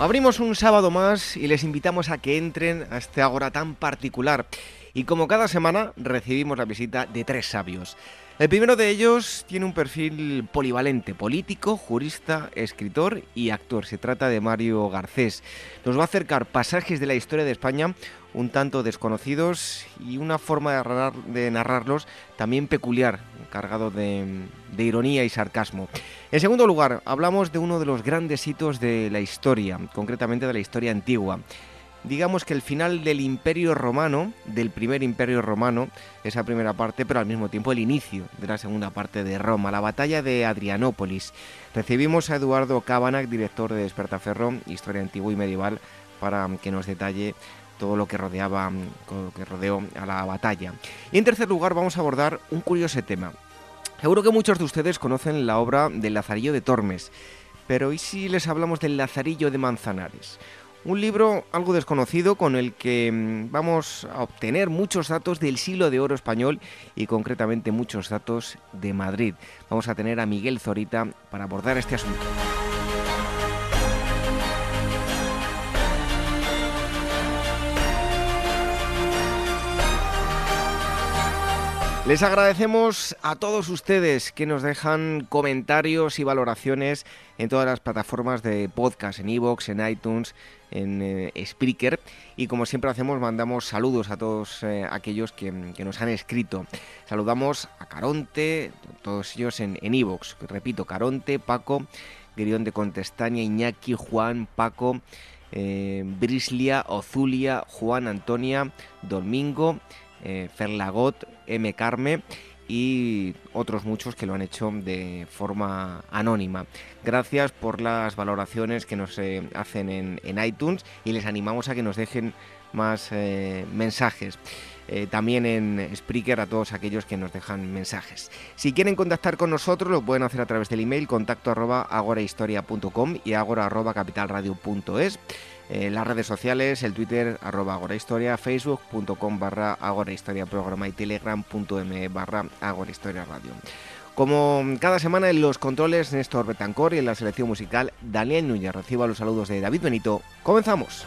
Abrimos un sábado más y les invitamos a que entren a este Ágora tan particular. Y como cada semana recibimos la visita de tres sabios. El primero de ellos tiene un perfil polivalente, político, jurista, escritor y actor. Se trata de Mario Garcés. Nos va a acercar pasajes de la historia de España un tanto desconocidos y una forma de, narrarlos también peculiar, cargado de, de ironía y sarcasmo. En segundo lugar, hablamos de uno de los grandes hitos de la historia, concretamente de la historia antigua digamos que el final del Imperio Romano, del primer Imperio Romano, esa primera parte, pero al mismo tiempo el inicio de la segunda parte de Roma, la batalla de Adrianópolis. Recibimos a Eduardo Cabanac, director de Despertaferro, Historia Antigua y Medieval, para que nos detalle todo lo que rodeaba, lo que rodeó a la batalla. Y en tercer lugar vamos a abordar un curioso tema. Seguro que muchos de ustedes conocen la obra del Lazarillo de Tormes, pero ¿y si les hablamos del Lazarillo de Manzanares? Un libro algo desconocido con el que mm, vamos a obtener muchos datos del siglo de oro español y concretamente muchos datos de Madrid. Vamos a tener a Miguel Zorita para abordar este asunto. Les agradecemos a todos ustedes que nos dejan comentarios y valoraciones en todas las plataformas de podcast, en iVoox, en iTunes, en eh, Spreaker. Y como siempre hacemos, mandamos saludos a todos eh, aquellos que, nos han escrito. Saludamos a Caronte, todos ellos en iVoox. Repito, Caronte, Paco, Guirión de Contestaña, Iñaki, Juan, Paco, eh, Brislia, Ozulia, Juan, Antonia, Domingo, Ferlagot, M. Carme y otros muchos que lo han hecho de forma anónima. Gracias por las valoraciones que nos eh, hacen en, iTunes y les animamos a que nos dejen más eh, mensajes. Eh, también en Spreaker a todos aquellos que nos dejan mensajes. Si quieren contactar con nosotros lo pueden hacer a través del email contacto arroba agorahistoria.com y agora arroba capitalradio.es las redes sociales, el Twitter arroba agorahistoria, facebook.com barra agorahistoria programa y telegram.me barra agorahistoria radio. Como cada semana en los controles Néstor Betancor y en la selección musical Daniel Núñez. Reciba los saludos de David Benito. Comenzamos.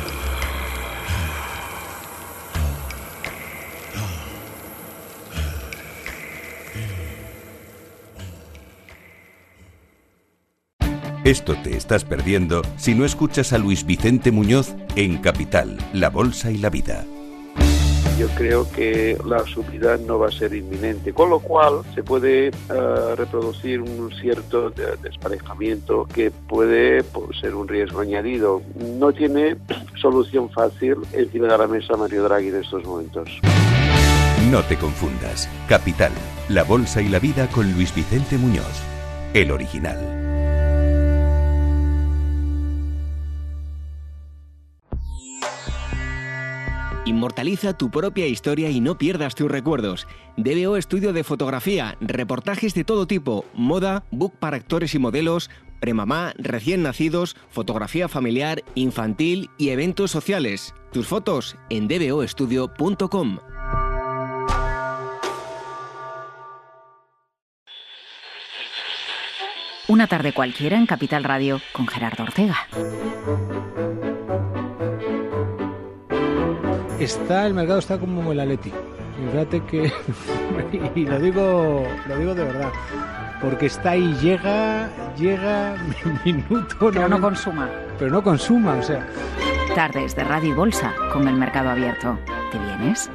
Esto te estás perdiendo si no escuchas a Luis Vicente Muñoz en Capital, La Bolsa y la Vida. Yo creo que la subida no va a ser inminente, con lo cual se puede eh, reproducir un cierto desparejamiento que puede pues, ser un riesgo añadido. No tiene solución fácil encima de la mesa Mario Draghi en estos momentos. No te confundas. Capital, La Bolsa y la Vida con Luis Vicente Muñoz, el original. Inmortaliza tu propia historia y no pierdas tus recuerdos. DBO Estudio de Fotografía, reportajes de todo tipo, moda, book para actores y modelos, premamá, recién nacidos, fotografía familiar, infantil y eventos sociales. Tus fotos en dboestudio.com. Una tarde cualquiera en Capital Radio con Gerardo Ortega. Está el mercado está como el Atleti. Fíjate que y lo digo, lo digo de verdad, porque está ahí llega, llega minuto, pero no, no consuma, pero no consuma, o sea. Tardes de Radio y Bolsa con el mercado abierto. ¿Te vienes?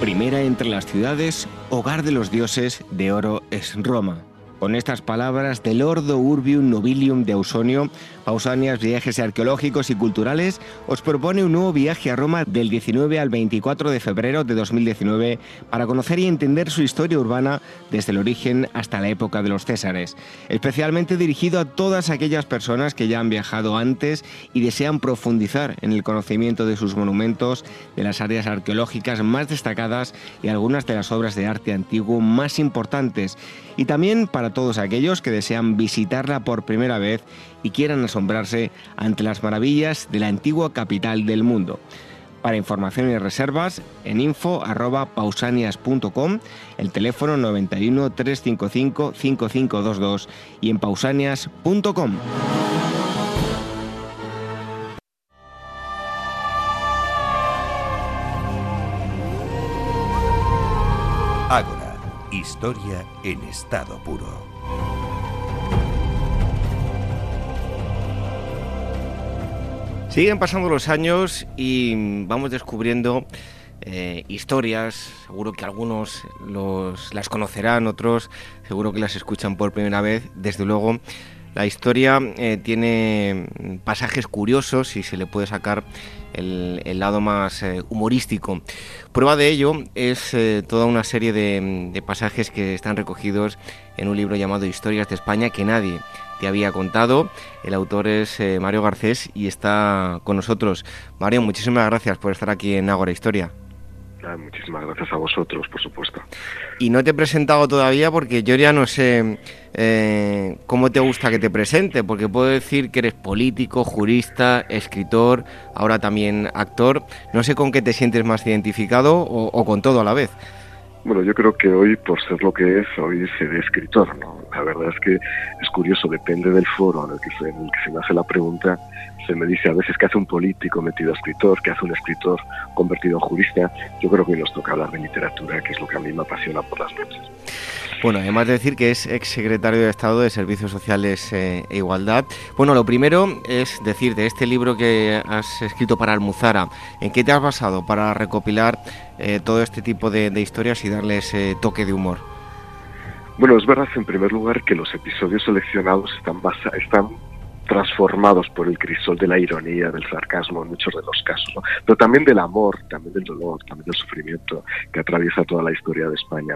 Primera entre las ciudades, hogar de los dioses, de oro es Roma. Con estas palabras del Ordo Urbium Nobilium de Ausonio, Pausanias Viajes Arqueológicos y Culturales os propone un nuevo viaje a Roma del 19 al 24 de febrero de 2019 para conocer y entender su historia urbana desde el origen hasta la época de los Césares, especialmente dirigido a todas aquellas personas que ya han viajado antes y desean profundizar en el conocimiento de sus monumentos, de las áreas arqueológicas más destacadas y algunas de las obras de arte antiguo más importantes, y también para todos aquellos que desean visitarla por primera vez y quieran asombrarse ante las maravillas de la antigua capital del mundo. Para información y reservas, en info.pausanias.com, el teléfono 91 355 5522 y en pausanias.com. Ágora, historia en estado puro. Siguen pasando los años y vamos descubriendo eh, historias, seguro que algunos las conocerán, otros seguro que las escuchan por primera vez. Desde luego, la historia eh, tiene pasajes curiosos y se le puede sacar el, lado más eh, humorístico. Prueba de ello es toda una serie de pasajes que están recogidos en un libro llamado Historias de España que nadie te había contado. El autor es eh, Mario Garcés y está con nosotros. Mario, muchísimas gracias por estar aquí en Ágora Historia. Ah, muchísimas gracias a vosotros, por supuesto. Y no te he presentado todavía porque yo ya no sé eh, cómo te gusta que te presente, porque puedo decir que eres político, jurista, escritor, ahora también actor. No sé con qué te sientes más identificado o con todo a la vez. Bueno, yo creo que hoy, por ser lo que es, hoy seré escritor, ¿no? La verdad es que es curioso, depende del foro en el que se, en el que se me hace la pregunta, se me dice a veces que hace un político metido a escritor, que hace un escritor convertido en jurista. Yo creo que hoy nos toca hablar de literatura, que es lo que a mí me apasiona por las noches. Bueno, además de decir que es ex secretario de Estado de Servicios Sociales eh, e Igualdad. Bueno, lo primero es decir de este libro que has escrito para Almuzara, ¿en qué te has basado para recopilar eh, todo este tipo de, historias y darle ese toque de humor? Bueno, es verdad en primer lugar que los episodios seleccionados están, están transformados por el crisol de la ironía, del sarcasmo en muchos de los casos, pero también del amor, también del dolor, también del sufrimiento que atraviesa toda la historia de España.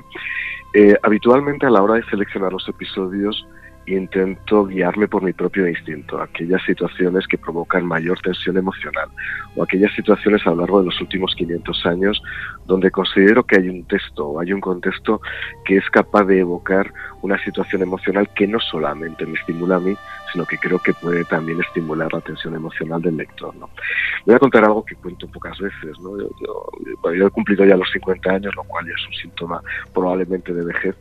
Eh, habitualmente a la hora de seleccionar los episodios intento guiarme por mi propio instinto, aquellas situaciones que provocan mayor tensión emocional o aquellas situaciones a lo largo de los últimos 500 años donde considero que hay un texto o hay un contexto que es capaz de evocar una situación emocional que no solamente me estimula a mí, sino que creo que puede también estimular la tensión emocional del lector. ¿no? Voy a contar algo que cuento pocas veces. ¿no? yo he cumplido ya los 50 años, lo cual ya es un síntoma probablemente de vejez,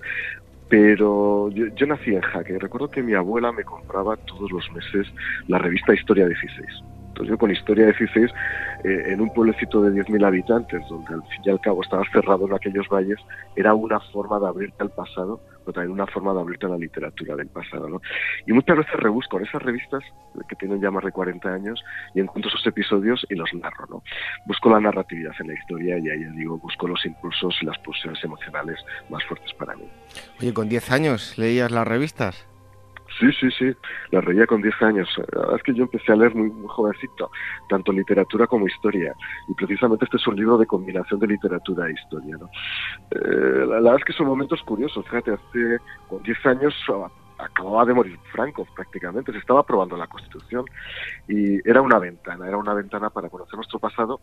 pero yo, nací en Jaque. Recuerdo que mi abuela me compraba todos los meses la revista Historia 16. Yo con Historia 16, eh, en un pueblecito de 10.000 habitantes, donde al fin y al cabo estaba cerrado en aquellos valles, era una forma de abrirte al pasado pero también una forma de abrirte a la literatura del pasado. ¿no? Y muchas veces rebusco en esas revistas que tienen ya más de 40 años y encuentro esos episodios y los narro. ¿no? Busco la narratividad en la historia y ahí digo, busco los impulsos y las pulsiones emocionales más fuertes para mí. Oye, con 10 años leías las revistas. Sí, sí, sí, la reía con 10 años. La verdad es que yo empecé a leer muy, jovencito, tanto literatura como historia. Y precisamente este es un libro de combinación de literatura e historia. ¿no? Eh, la, verdad es que son momentos curiosos. Fíjate, hace con 10 años acababa de morir Franco prácticamente, se estaba aprobando la Constitución y era una ventana, era una ventana para conocer nuestro pasado,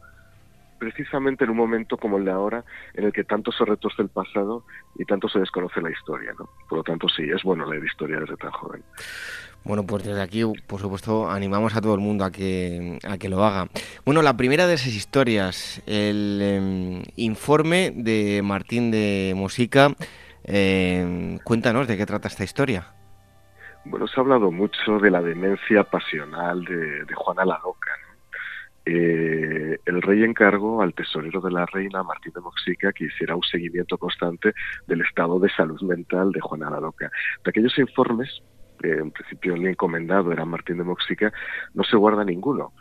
precisamente en un momento como el de ahora, en el que tanto se retorce el pasado y tanto se desconoce la historia. ¿no? Por lo tanto, sí, es bueno leer historia desde tan joven. Bueno, pues desde aquí, por supuesto, animamos a todo el mundo a que, a que lo haga. Bueno, la primera de esas historias, el em, informe de Martín de Musica. Em, cuéntanos de qué trata esta historia. Bueno, se ha hablado mucho de la demencia pasional de, de Juana la Loca, eh, el rey encargó al tesorero de la reina, Martín de Moxica, que hiciera un seguimiento constante del estado de salud mental de Juana la Loca. De aquellos informes, que en principio el encomendado era Martín de Moxica, no se guarda ninguno.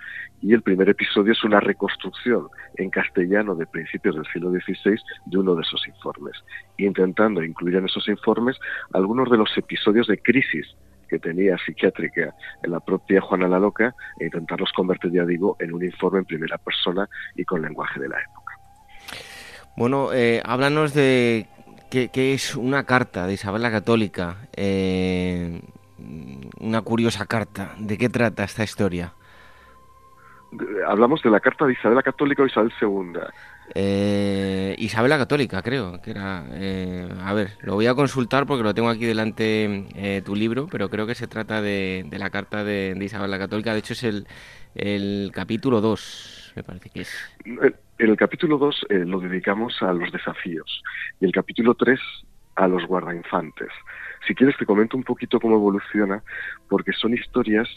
Y el primer episodio es una reconstrucción en castellano de principios del siglo XVI de uno de esos informes, intentando incluir en esos informes algunos de los episodios de crisis que tenía psiquiátrica en la propia Juana la Loca e intentarlos convertir, ya digo, en un informe en primera persona y con lenguaje de la época. Bueno, eh, háblanos de qué, es una carta de Isabel la Católica, eh, una curiosa carta. ¿De qué trata esta historia? Hablamos de la carta de Isabel la Católica o Isabel II. Eh, Isabel la Católica, creo que era. Eh, a ver, lo voy a consultar porque lo tengo aquí delante eh, tu libro, pero creo que se trata de, la carta de, Isabel la Católica. De hecho, es el, el capítulo 2, me parece que es. En el capítulo 2 eh, lo dedicamos a los desafíos y el capítulo 3 a los guardainfantes. Si quieres te comento un poquito cómo evoluciona, porque son historias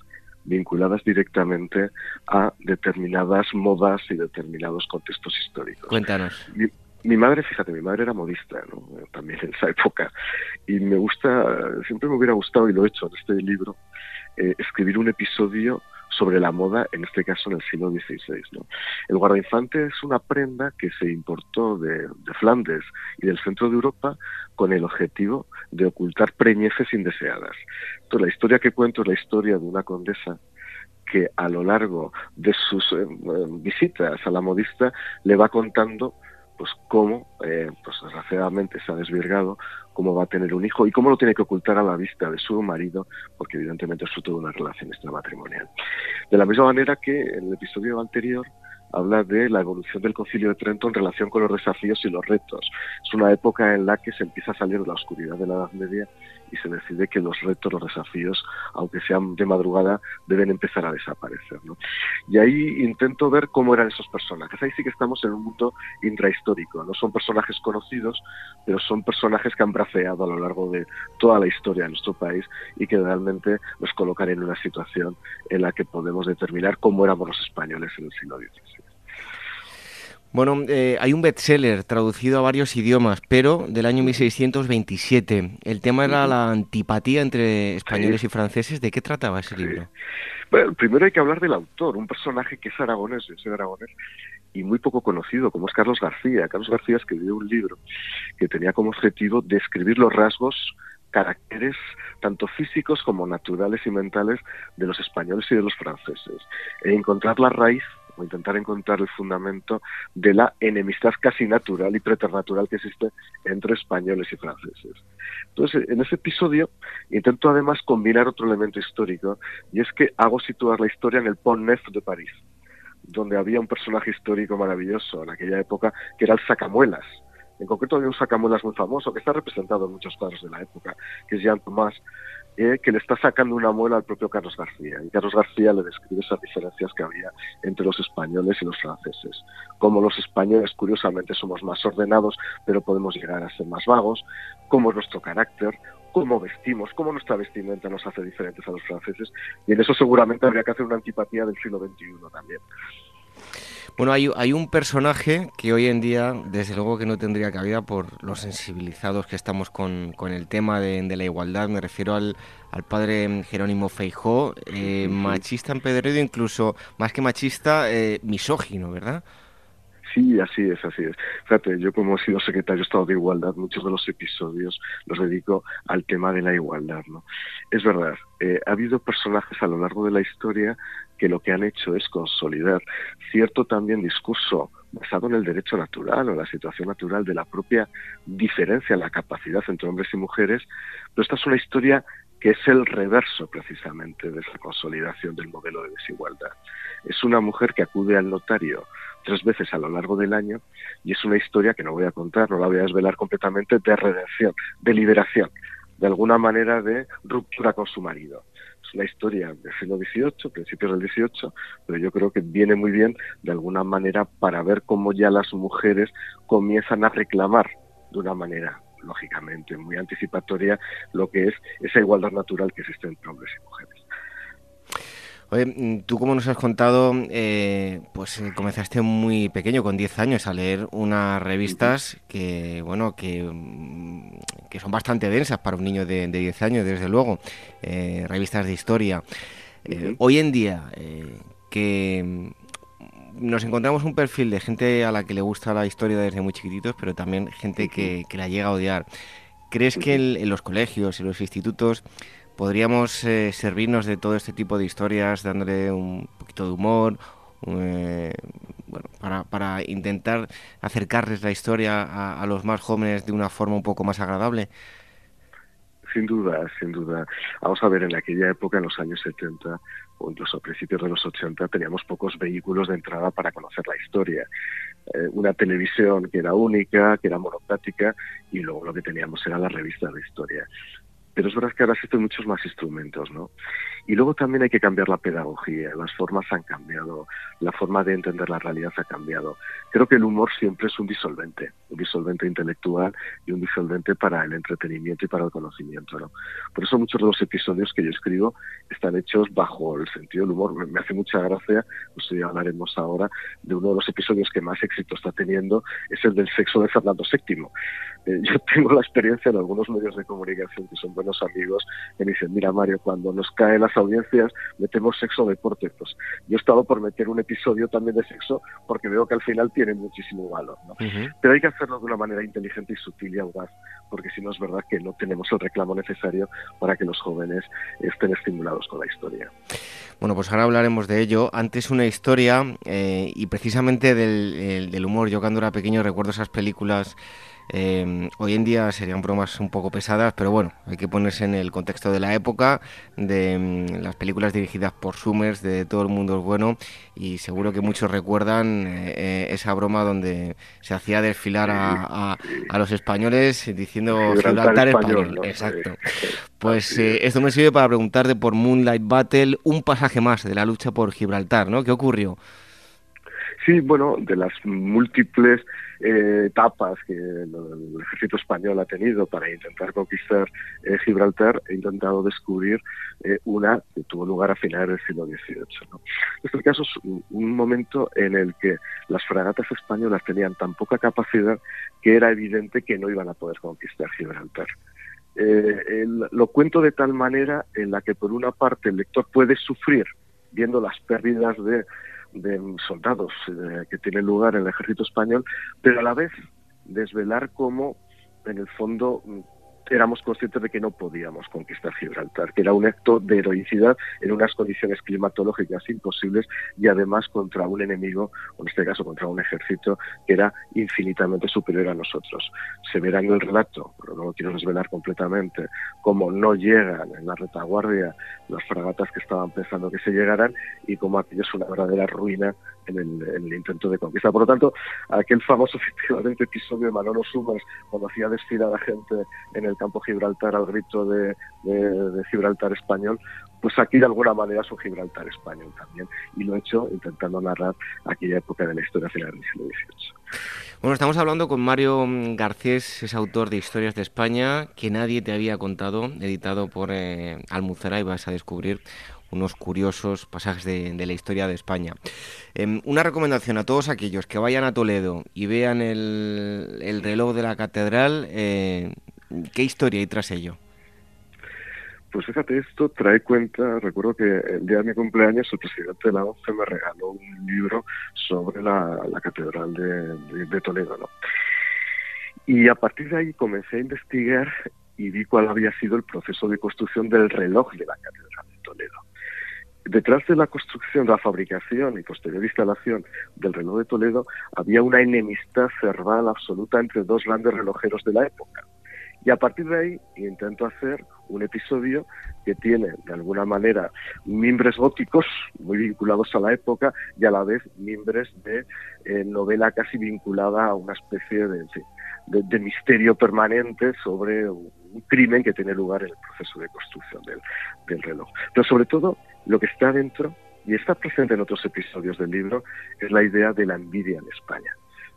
vinculadas directamente a determinadas modas y determinados contextos históricos. Cuéntanos. Mi, madre, fíjate, mi madre era modista, ¿no? también en esa época, y me gusta, siempre me hubiera gustado, y lo he hecho en este libro, eh, escribir un episodio sobre la moda, en este caso en el siglo XVI. ¿no? El guardainfante es una prenda que se importó de, de, Flandes y del centro de Europa con el objetivo de ocultar preñeces indeseadas. Entonces, la historia que cuento es la historia de una condesa que a lo largo de sus eh, visitas a la modista le va contando pues cómo, eh, pues desgraciadamente se ha desvirgado, cómo va a tener un hijo y cómo lo tiene que ocultar a la vista de su marido, porque evidentemente es fruto de una relación extramatrimonial. De la misma manera que en el episodio anterior habla de la evolución del Concilio de Trento en relación con los desafíos y los retos. Es una época en la que se empieza a salir de la oscuridad de la Edad Media y se decide que los retos, los desafíos, aunque sean de madrugada, deben empezar a desaparecer. Y ahí intento ver cómo eran esos personajes. Ahí sí que estamos en un mundo intrahistórico. No son personajes conocidos, pero son personajes que han braceado a lo largo de toda la historia de nuestro país y que realmente nos colocan en una situación en la que podemos determinar cómo éramos los españoles en el siglo XVI. Bueno, eh, hay un bestseller traducido a varios idiomas, pero del año 1627. El tema era la antipatía entre españoles y franceses. ¿De qué trataba ese libro? Bueno, primero hay que hablar del autor, un personaje que es aragonés, es aragonés, y muy poco conocido, como es Carlos García. Carlos García escribió un libro que tenía como objetivo describir los rasgos caracteres tanto físicos como naturales y mentales de los españoles y de los franceses, e encontrar la raíz intentar encontrar el fundamento de la enemistad casi natural y preternatural que existe entre españoles y franceses. Entonces, en ese episodio intento además combinar otro elemento histórico y es que hago situar la historia en el Pont Neuf de París, donde había un personaje histórico maravilloso en aquella época que era el Sacamuelas. En concreto había un sacamuelas muy famoso que está representado en muchos cuadros de la época, que es Jean Thomas, eh, que le está sacando una muela al propio Carlos García. Y Carlos García le describe esas diferencias que había entre los españoles y los franceses. Como los españoles, curiosamente, somos más ordenados, pero podemos llegar a ser más vagos, cómo es nuestro carácter, cómo vestimos, cómo nuestra vestimenta nos hace diferentes a los franceses. Y en eso seguramente habría que hacer una antipatía del siglo XXI también. Bueno, hay, hay, un personaje que hoy en día, desde luego que no tendría cabida por los sensibilizados que estamos con, con el tema de, la igualdad. Me refiero al, al padre Jerónimo Feijó, eh, machista empedernido, incluso más que machista, eh, misógino, ¿verdad? Sí, así es, así es. Fíjate, yo como he sido secretario de Estado de Igualdad, muchos de los episodios los dedico al tema de la igualdad, ¿no? Es verdad, eh, ha habido personajes a lo largo de la historia que lo que han hecho es consolidar cierto también discurso basado en el derecho natural o la situación natural de la propia diferencia en la capacidad entre hombres y mujeres, pero esta es una historia que es el reverso precisamente de esa consolidación del modelo de desigualdad. Es una mujer que acude al notario tres veces a lo largo del año y es una historia que no voy a contar, no la voy a desvelar completamente, de redención, de liberación, de alguna manera de ruptura con su marido. Una historia del siglo XVIII, principios del XVIII, pero yo creo que viene muy bien de alguna manera para ver cómo ya las mujeres comienzan a reclamar de una manera lógicamente muy anticipatoria lo que es esa igualdad natural que existe entre hombres y mujeres. Oye, mm, tú como nos has contado, eh, pues eh, comenzaste muy pequeño, con 10 años, a leer unas revistas que, bueno, que, mm, que son bastante densas para un niño de, 10 años, desde luego, eh, revistas de historia. Hoy en día, que mm, nos encontramos un perfil de gente a la que le gusta la historia desde muy chiquititos, pero también gente que, la llega a odiar. ¿Crees que en los colegios y los institutos podríamos eh, servirnos de todo este tipo de historias dándole un poquito de humor, eh, bueno, para, para, intentar acercarles la historia a, los más jóvenes de una forma un poco más agradable? Sin duda, sin duda. Vamos a ver, en aquella época, en los años 70 o incluso a principios de los 80, teníamos pocos vehículos de entrada para conocer la historia. Eh, una televisión que era única, que era monocrática, y luego lo que teníamos era la revista de historia. Pero es verdad que ahora existen muchos más instrumentos, ¿no? Y luego también hay que cambiar la pedagogía, las formas han cambiado, la forma de entender la realidad ha cambiado. Creo que el humor siempre es un disolvente, un disolvente intelectual y un disolvente para el entretenimiento y para el conocimiento. ¿no? Por eso muchos de los episodios que yo escribo están hechos bajo el sentido del humor. Me hace mucha gracia, pues ya hablaremos ahora, de uno de los episodios que más éxito está teniendo, es el del sexo de Fernando VII. Eh, yo tengo la experiencia en algunos medios de comunicación que son buenos amigos que me dicen, mira Mario, cuando nos cae las audiencias metemos sexo deporte. Pues yo he estado por meter un episodio también de sexo porque veo que al final tiene muchísimo valor. ¿no? Pero hay que hacerlo de una manera inteligente y sutil y audaz, porque si no es verdad que no tenemos el reclamo necesario para que los jóvenes estén estimulados con la historia. Bueno, pues ahora hablaremos de ello. Antes una historia eh, y precisamente del, del humor. Yo cuando era pequeño recuerdo esas películas Em, hoy en día serían bromas un poco pesadas, pero bueno, hay que ponerse en el contexto de la época, de em, las películas dirigidas por Summers, de Todo el mundo es bueno, y seguro que muchos recuerdan eh, eh, esa broma donde se hacía desfilar a, los españoles diciendo Gibraltar, español. Exacto. Pues eh, esto me sirve para preguntarte por Moonlight Battle, un pasaje más de la lucha por Gibraltar, ¿no? ¿Qué ocurrió? Sí, bueno, de las múltiples eh, etapas que el, ejército español ha tenido para intentar conquistar eh, Gibraltar, he intentado descubrir eh, una que tuvo lugar a finales del siglo XVIII. ¿no? Este caso es un momento en el que las fragatas españolas tenían tan poca capacidad que era evidente que no iban a poder conquistar Gibraltar. lo cuento de tal manera en la que por una parte el lector puede sufrir viendo las pérdidas de de soldados eh, que tienen lugar en el ejército español, pero a la vez desvelar cómo, en el fondo, éramos conscientes de que no podíamos conquistar Gibraltar, que era un acto de heroicidad en unas condiciones climatológicas imposibles y además contra un enemigo, en este caso contra un ejército que era infinitamente superior a nosotros. Se verá en el relato, pero no lo quiero desvelar completamente, cómo no llegan en la retaguardia las fragatas que estaban pensando que se llegaran y cómo aquello es una verdadera ruina en el, intento de conquista. Por lo tanto, aquel famoso efectivamente episodio de Manolo Sumas cuando hacía desfilar a gente en el campo Gibraltar al grito de, Gibraltar español, pues aquí de alguna manera es un Gibraltar español también. Y lo he hecho intentando narrar aquella época de la historia final del siglo XVIII. Bueno, estamos hablando con Mario Garcés, es autor de Historias de España, que nadie te había contado, editado por eh, Almuzara y vas a descubrir unos curiosos pasajes de, la historia de España. Em, una recomendación a todos aquellos que vayan a Toledo y vean el, reloj de la catedral, eh, ¿qué historia hay tras ello? Pues fíjate, esto trae cuenta, recuerdo que el día de mi cumpleaños el presidente de la ONCE me regaló un libro sobre la, catedral de, Toledo, ¿no? Y a partir de ahí comencé a investigar y vi cuál había sido el proceso de construcción del reloj de la catedral de. Detrás de la construcción, la fabricación y posterior instalación del reloj de Toledo había una enemistad cerval absoluta entre dos grandes relojeros de la época. Y a partir de ahí intento hacer un episodio que tiene de alguna manera mimbres góticos muy vinculados a la época y a la vez mimbres de eh, novela casi vinculada a una especie de, de, misterio permanente sobre un crimen que tiene lugar en el proceso de construcción del, del reloj. Pero sobre todo lo que está dentro y está presente en otros episodios del libro es la idea de la envidia en España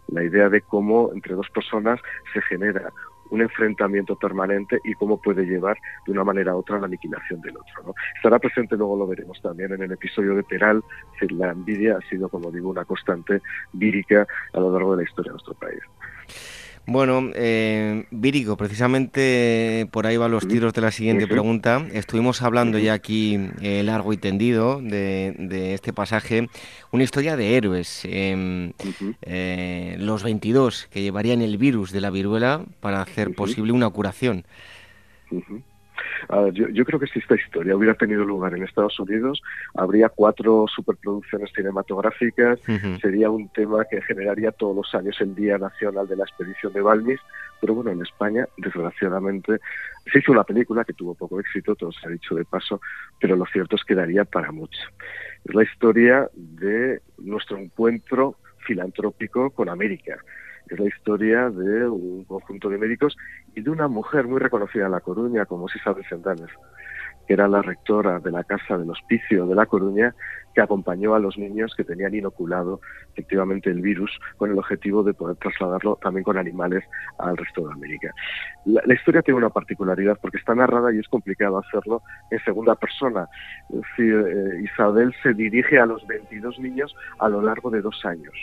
la idea de cómo entre dos personas se genera un enfrentamiento permanente y cómo puede llevar de una manera u otra a la aniquilación del otro. ¿no? Estará presente, luego lo veremos también en el episodio de Peral, la envidia ha sido, como digo, una constante vírica a lo largo de la historia de nuestro país. Bueno, eh, Vírico, precisamente por ahí van los tiros de la siguiente pregunta. Estuvimos hablando ya aquí eh, largo y tendido de, este pasaje, una historia de héroes, em, eh, los 22 que llevarían el virus de la viruela para hacer posible una curación yo, creo que si esta historia hubiera tenido lugar en Estados Unidos, habría cuatro superproducciones cinematográficas, sería un tema que generaría todos los años el Día Nacional de la Expedición de Balmis, pero bueno, en España, desgraciadamente, se hizo una película que tuvo poco éxito, todo se ha dicho de paso, pero lo cierto es que daría para mucho. Es la historia de nuestro encuentro filantrópico con América es la historia de un conjunto de médicos y de una mujer muy reconocida en La Coruña, como Isabel Sentanes, que era la rectora de la Casa del Hospicio de La Coruña, que acompañó a los niños que tenían inoculado efectivamente el virus con el objetivo de poder trasladarlo también con animales al resto de América. La, historia tiene una particularidad porque está narrada y es complicado hacerlo en segunda persona. Es decir, eh, Isabel se dirige a los 22 niños a lo largo de dos años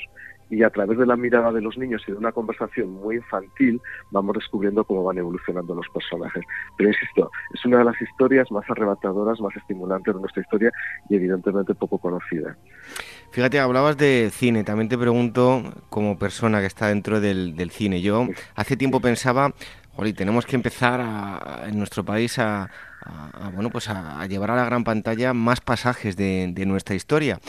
y a través de la mirada de los niños y de una conversación muy infantil vamos descubriendo cómo van evolucionando los personajes. Pero insisto, es una de las historias más arrebatadoras, más estimulantes de nuestra historia y evidentemente poco conocida. Fíjate, hablabas de cine, también te pregunto como persona que está dentro del, cine. Yo hace tiempo pensaba, Jolí, tenemos que empezar en nuestro país a, a, bueno, pues a, llevar a la gran pantalla más pasajes de, nuestra historia.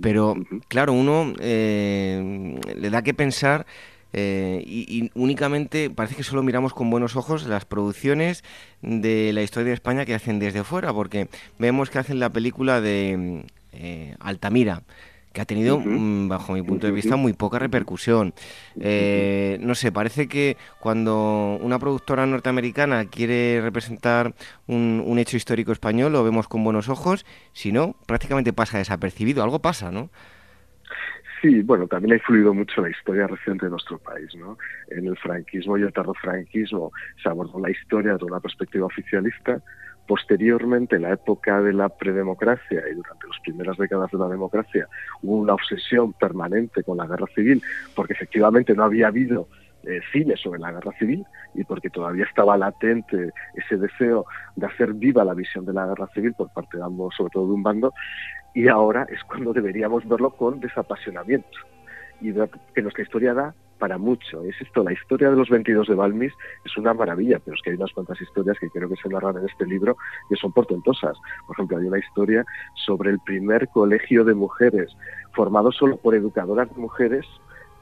Pero claro, uno eh, le da que pensar eh, y, únicamente parece que solo miramos con buenos ojos las producciones de la historia de España que hacen desde fuera, porque vemos que hacen la película de eh, Altamira que ha tenido, mm, bajo mi punto de vista, muy poca repercusión. Eh, no sé, parece que cuando una productora norteamericana quiere representar un, un, hecho histórico español, lo vemos con buenos ojos, si no, prácticamente pasa desapercibido, algo pasa, ¿no? Sí, bueno, también ha influido mucho la historia reciente de nuestro país, ¿no? En el franquismo y el tardofranquismo se abordó la historia desde una perspectiva oficialista, Posteriormente, en la época de la predemocracia y durante las primeras décadas de la democracia, hubo una obsesión permanente con la guerra civil, porque efectivamente no había habido eh, cine sobre la guerra civil y porque todavía estaba latente ese deseo de hacer viva la visión de la guerra civil por parte de ambos, sobre todo de un bando, y ahora es cuando deberíamos verlo con desapasionamiento y que nuestra historia da para mucho. Es esto, la historia de los 22 de Balmis es una maravilla, pero es que hay unas cuantas historias que creo que se narran en este libro que son portentosas. Por ejemplo, hay una historia sobre el primer colegio de mujeres, formado solo por educadoras de mujeres,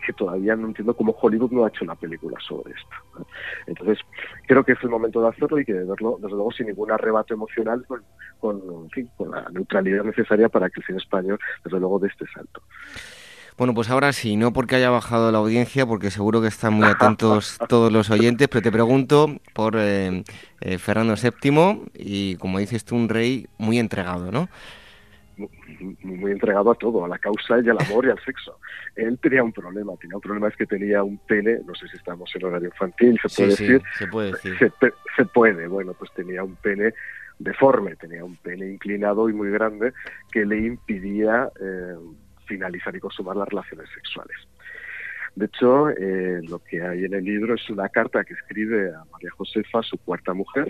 que todavía no entiendo cómo Hollywood no ha hecho una película sobre esto. Entonces, creo que es el momento de hacerlo y de verlo, desde luego, sin ningún arrebato emocional, con, con, con la neutralidad necesaria para que el cine español, desde luego, dé este salto. Bueno, pues ahora sí, no porque haya bajado la audiencia, porque seguro que están muy atentos todos los oyentes, pero te pregunto por eh, eh, Fernando VII y, como dices tú, un rey muy entregado, ¿no? Muy, entregado a todo, a la causa y al amor y al sexo. Él tenía un problema, tenía un problema es que tenía un pene, no sé si estamos en horario infantil, se puede decir. se puede decir. Se, puede, bueno, pues tenía un pene deforme, tenía un pene inclinado y muy grande que le impidía eh, finalizar y consumar las relaciones sexuales. De hecho, eh, lo que hay en el libro es una carta que escribe a María Josefa, su cuarta mujer,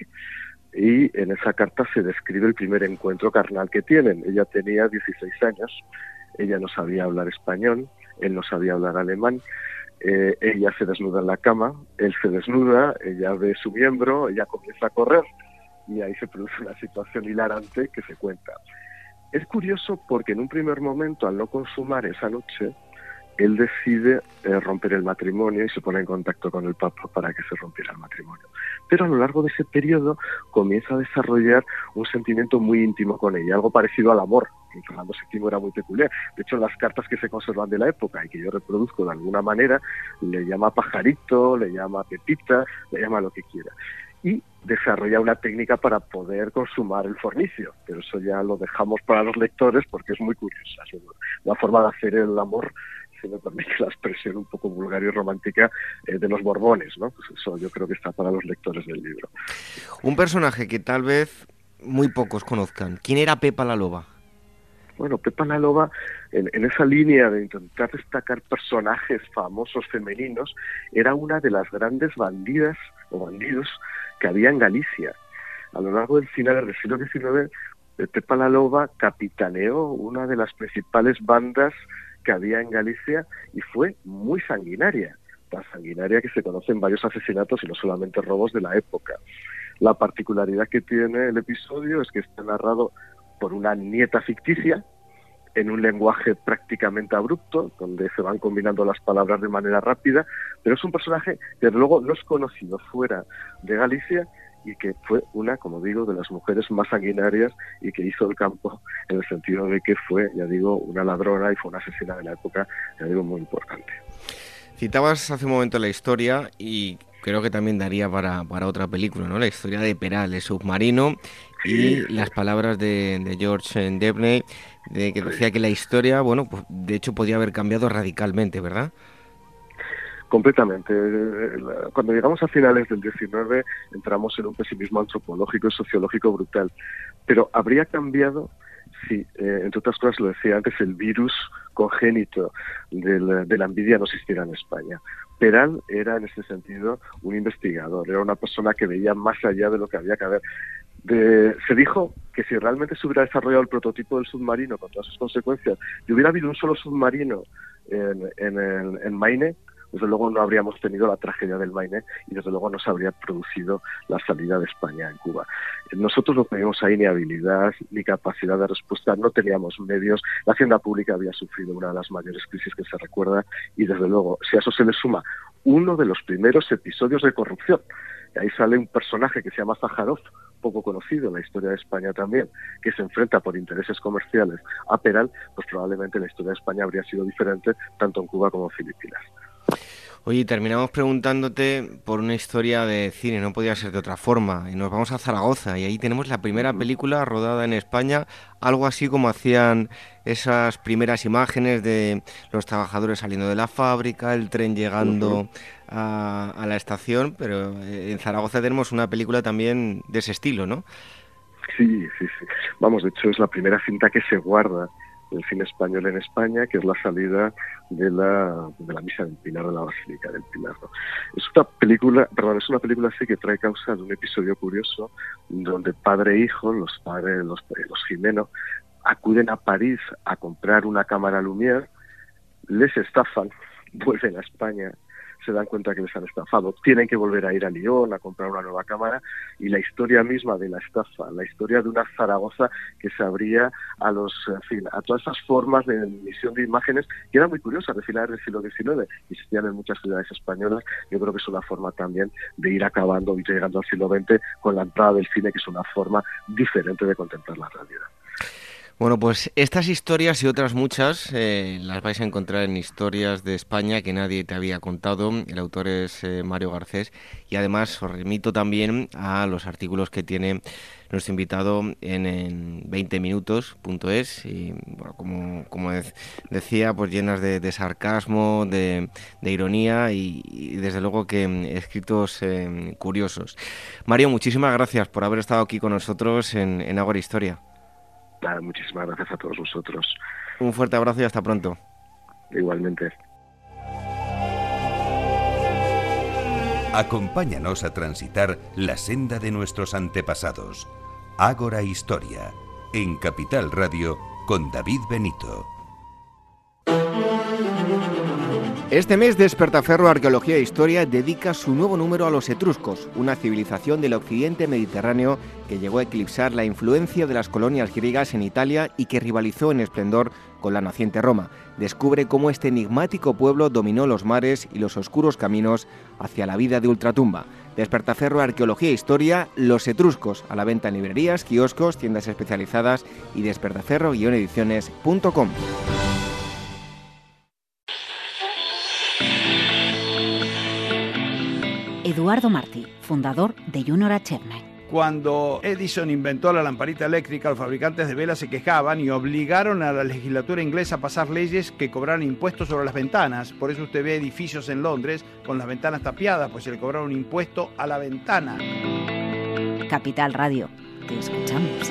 y en esa carta se describe el primer encuentro carnal que tienen. Ella tenía 16 años, ella no sabía hablar español, él no sabía hablar alemán, eh, ella se desnuda en la cama, él se desnuda, ella ve su miembro, ella comienza a correr y ahí se produce una situación hilarante que se cuenta. Es curioso porque en un primer momento, al no consumar esa noche, él decide eh, romper el matrimonio y se pone en contacto con el Papa para que se rompiera el matrimonio. Pero a lo largo de ese periodo comienza a desarrollar un sentimiento muy íntimo con ella, algo parecido al amor. Fernando VII era muy peculiar. De hecho, las cartas que se conservan de la época y que yo reproduzco de alguna manera, le llama pajarito, le llama pepita, le llama lo que quiera y desarrolla una técnica para poder consumar el fornicio, pero eso ya lo dejamos para los lectores porque es muy curiosa, es una forma de hacer el amor si me permite la expresión un poco vulgar y romántica, eh, de los Borbones, ¿no? Pues eso yo creo que está para los lectores del libro. Un personaje que tal vez muy pocos conozcan. ¿Quién era Pepa la Loba? Bueno, Pepa la Loba, en, en, esa línea de intentar destacar personajes famosos femeninos, era una de las grandes bandidas o bandidos que había en Galicia. A lo largo del final del siglo XIX, Pepa la Loba capitaneó una de las principales bandas que había en Galicia y fue muy sanguinaria, tan sanguinaria que se conocen varios asesinatos y no solamente robos de la época. La particularidad que tiene el episodio es que está narrado por una nieta ficticia, en un lenguaje prácticamente abrupto, donde se van combinando las palabras de manera rápida, pero es un personaje que luego no es conocido fuera de Galicia y que fue una, como digo, de las mujeres más sanguinarias y que hizo el campo en el sentido de que fue, ya digo, una ladrona y fue una asesina de la época, ya digo, muy importante. Citabas hace un momento la historia y creo que también daría para, para otra película, ¿no? La historia de Peral, el submarino y las palabras de, de George Debney, de que decía que la historia, bueno, pues de hecho podía haber cambiado radicalmente, ¿verdad? Completamente. Cuando llegamos a finales del 19 entramos en un pesimismo antropológico y sociológico brutal. Pero habría cambiado si, eh, entre otras cosas, lo decía antes, el virus congénito del, de la envidia no existiera en España. Peral era, en ese sentido, un investigador, era una persona que veía más allá de lo que había que ver. De, se dijo que si realmente se hubiera desarrollado el prototipo del submarino con todas sus consecuencias y hubiera habido un solo submarino en, en, Maine, desde luego no habríamos tenido la tragedia del Maine y desde luego no se habría producido la salida de España en Cuba. Nosotros no teníamos ahí ni habilidad ni capacidad de respuesta, no teníamos medios, la hacienda pública había sufrido una de las mayores crisis que se recuerda y desde luego si a eso se le suma uno de los primeros episodios de corrupción, ahí sale un personaje que se llama Zaharov, poco conocido en la historia de España también, que se enfrenta por intereses comerciales a Peral, pues probablemente la historia de España habría sido diferente tanto en Cuba como en Filipinas. Oye, terminamos preguntándote por una historia de cine, no podía ser de otra forma. Y nos vamos a Zaragoza y ahí tenemos la primera película rodada en España, algo así como hacían esas primeras imágenes de los trabajadores saliendo de la fábrica, el tren llegando a, a la estación, pero en Zaragoza tenemos una película también de ese estilo, ¿no? Sí, sí, sí. Vamos, de hecho es la primera cinta que se guarda del cine español en España, que es la salida de la, de la misa del Pilar de la Basílica del Pilar. Es una película, perdón, es una película así que trae causa de un episodio curioso donde padre e hijo, los padres, los, los Jimeno, acuden a París a comprar una cámara Lumière, les estafan, vuelven a España se dan cuenta que les han estafado. Tienen que volver a ir a Lyon a comprar una nueva cámara y la historia misma de la estafa, la historia de una Zaragoza que se abría a los, en a todas esas formas de emisión de imágenes que era muy curiosa de finales del siglo XIX y existían en muchas ciudades españolas. Yo creo que es una forma también de ir acabando y llegando al siglo XX con la entrada del cine, que es una forma diferente de contemplar la realidad. Bueno, pues estas historias y otras muchas eh, las vais a encontrar en Historias de España que nadie te había contado. El autor es eh, Mario Garcés y además os remito también a los artículos que tiene nuestro invitado en, en 20minutos.es y bueno, como, como decía, pues llenas de, sarcasmo, de, ironía y, y, desde luego que mm, escritos eh, curiosos. Mario, muchísimas gracias por haber estado aquí con nosotros en, en Agora Historia. Nada, muchísimas gracias a todos vosotros. Un fuerte abrazo y hasta pronto. Igualmente. Acompáñanos a transitar la senda de nuestros antepasados. Ágora Historia, en Capital Radio, con David Benito. Este mes Despertaferro Arqueología e Historia dedica su nuevo número a los etruscos, una civilización del occidente mediterráneo que llegó a eclipsar la influencia de las colonias griegas en Italia y que rivalizó en esplendor con la naciente Roma. Descubre cómo este enigmático pueblo dominó los mares y los oscuros caminos hacia la vida de ultratumba. Despertaferro Arqueología e Historia, Los Etruscos, a la venta en librerías, kioscos, tiendas especializadas y despertaferro-ediciones.com. Eduardo Martí, fundador de Junior Achievement. Cuando Edison inventó la lamparita eléctrica, los fabricantes de velas se quejaban y obligaron a la legislatura inglesa a pasar leyes que cobraran impuestos sobre las ventanas. Por eso usted ve edificios en Londres con las ventanas tapiadas, pues se le cobraron un impuesto a la ventana. Capital Radio. Te escuchamos.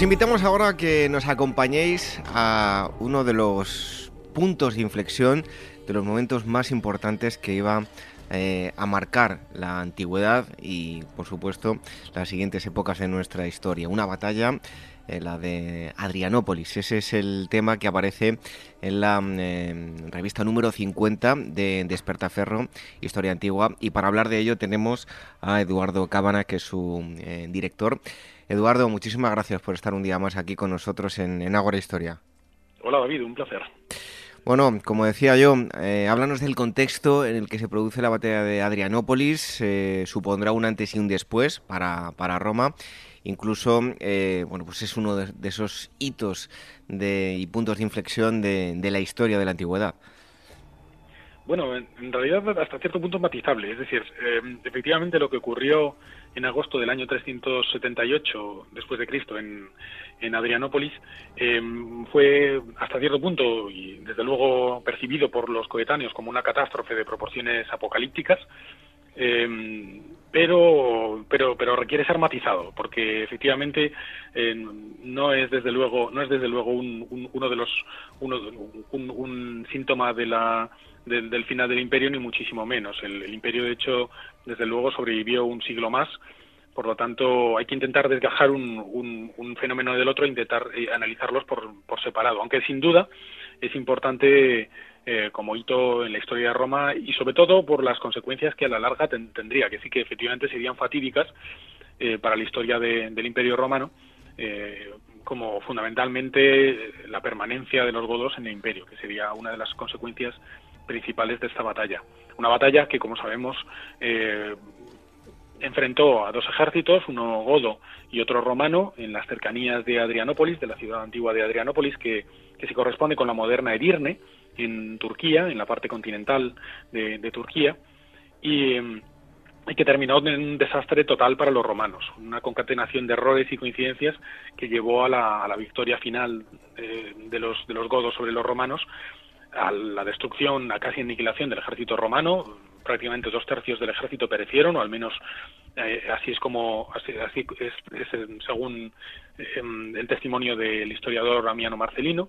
Os invitamos ahora a que nos acompañéis a uno de los puntos de inflexión, de los momentos más importantes que iba eh, a marcar la antigüedad y, por supuesto, las siguientes épocas de nuestra historia. Una batalla, eh, la de Adrianópolis. Ese es el tema que aparece en la eh, revista número 50 de Despertaferro, Historia Antigua. Y para hablar de ello tenemos a Eduardo Cábana, que es su director. Eduardo, muchísimas gracias por estar un día más aquí con nosotros en, en Ágora Historia. Hola David, un placer. Bueno, como decía yo, eh, háblanos del contexto en el que se produce la batalla de Adrianópolis. Eh, supondrá un antes y un después para, para Roma. Incluso, eh, bueno, pues es uno de, esos hitos de, y puntos de inflexión de, de la historia de la antigüedad. Bueno, en, realidad hasta cierto punto matizable. Es decir, eh, efectivamente lo que ocurrió en agosto del año 378 después de Cristo en, en Adrianópolis eh, fue hasta cierto punto y desde luego percibido por los coetáneos como una catástrofe de proporciones apocalípticas. Eh, pero pero pero requiere ser matizado porque efectivamente no es desde luego no es desde luego un, uno de los uno, un síntoma de la del, final del imperio, ni muchísimo menos. El, imperio, de hecho, desde luego sobrevivió un siglo más. Por lo tanto, hay que intentar desgajar un, un, fenómeno del otro e intentar eh, analizarlos por, por, separado. Aunque sin duda es importante eh, como hito en la historia de Roma y sobre todo por las consecuencias que a la larga tendría, que sí que efectivamente serían fatídicas eh, para la historia del Imperio Romano, como fundamentalmente la permanencia de los godos en el Imperio, que sería una de las consecuencias principales de esta batalla. Una batalla que, como sabemos, eh, enfrentó a dos ejércitos, uno godo y otro romano, en las cercanías de Adrianópolis, de la ciudad antigua de Adrianópolis, que, se corresponde con la moderna Edirne, en Turquía, en la parte continental de, Turquía, y, que terminó en un desastre total para los romanos, una concatenación de errores y coincidencias que llevó a la, victoria final eh, de, los, de los godos sobre los romanos, a la destrucción, a casi aniquilación del ejército romano. Prácticamente dos tercios del ejército perecieron, o al menos eh, así es como así, es, según em, el testimonio del historiador Amiano Marcelino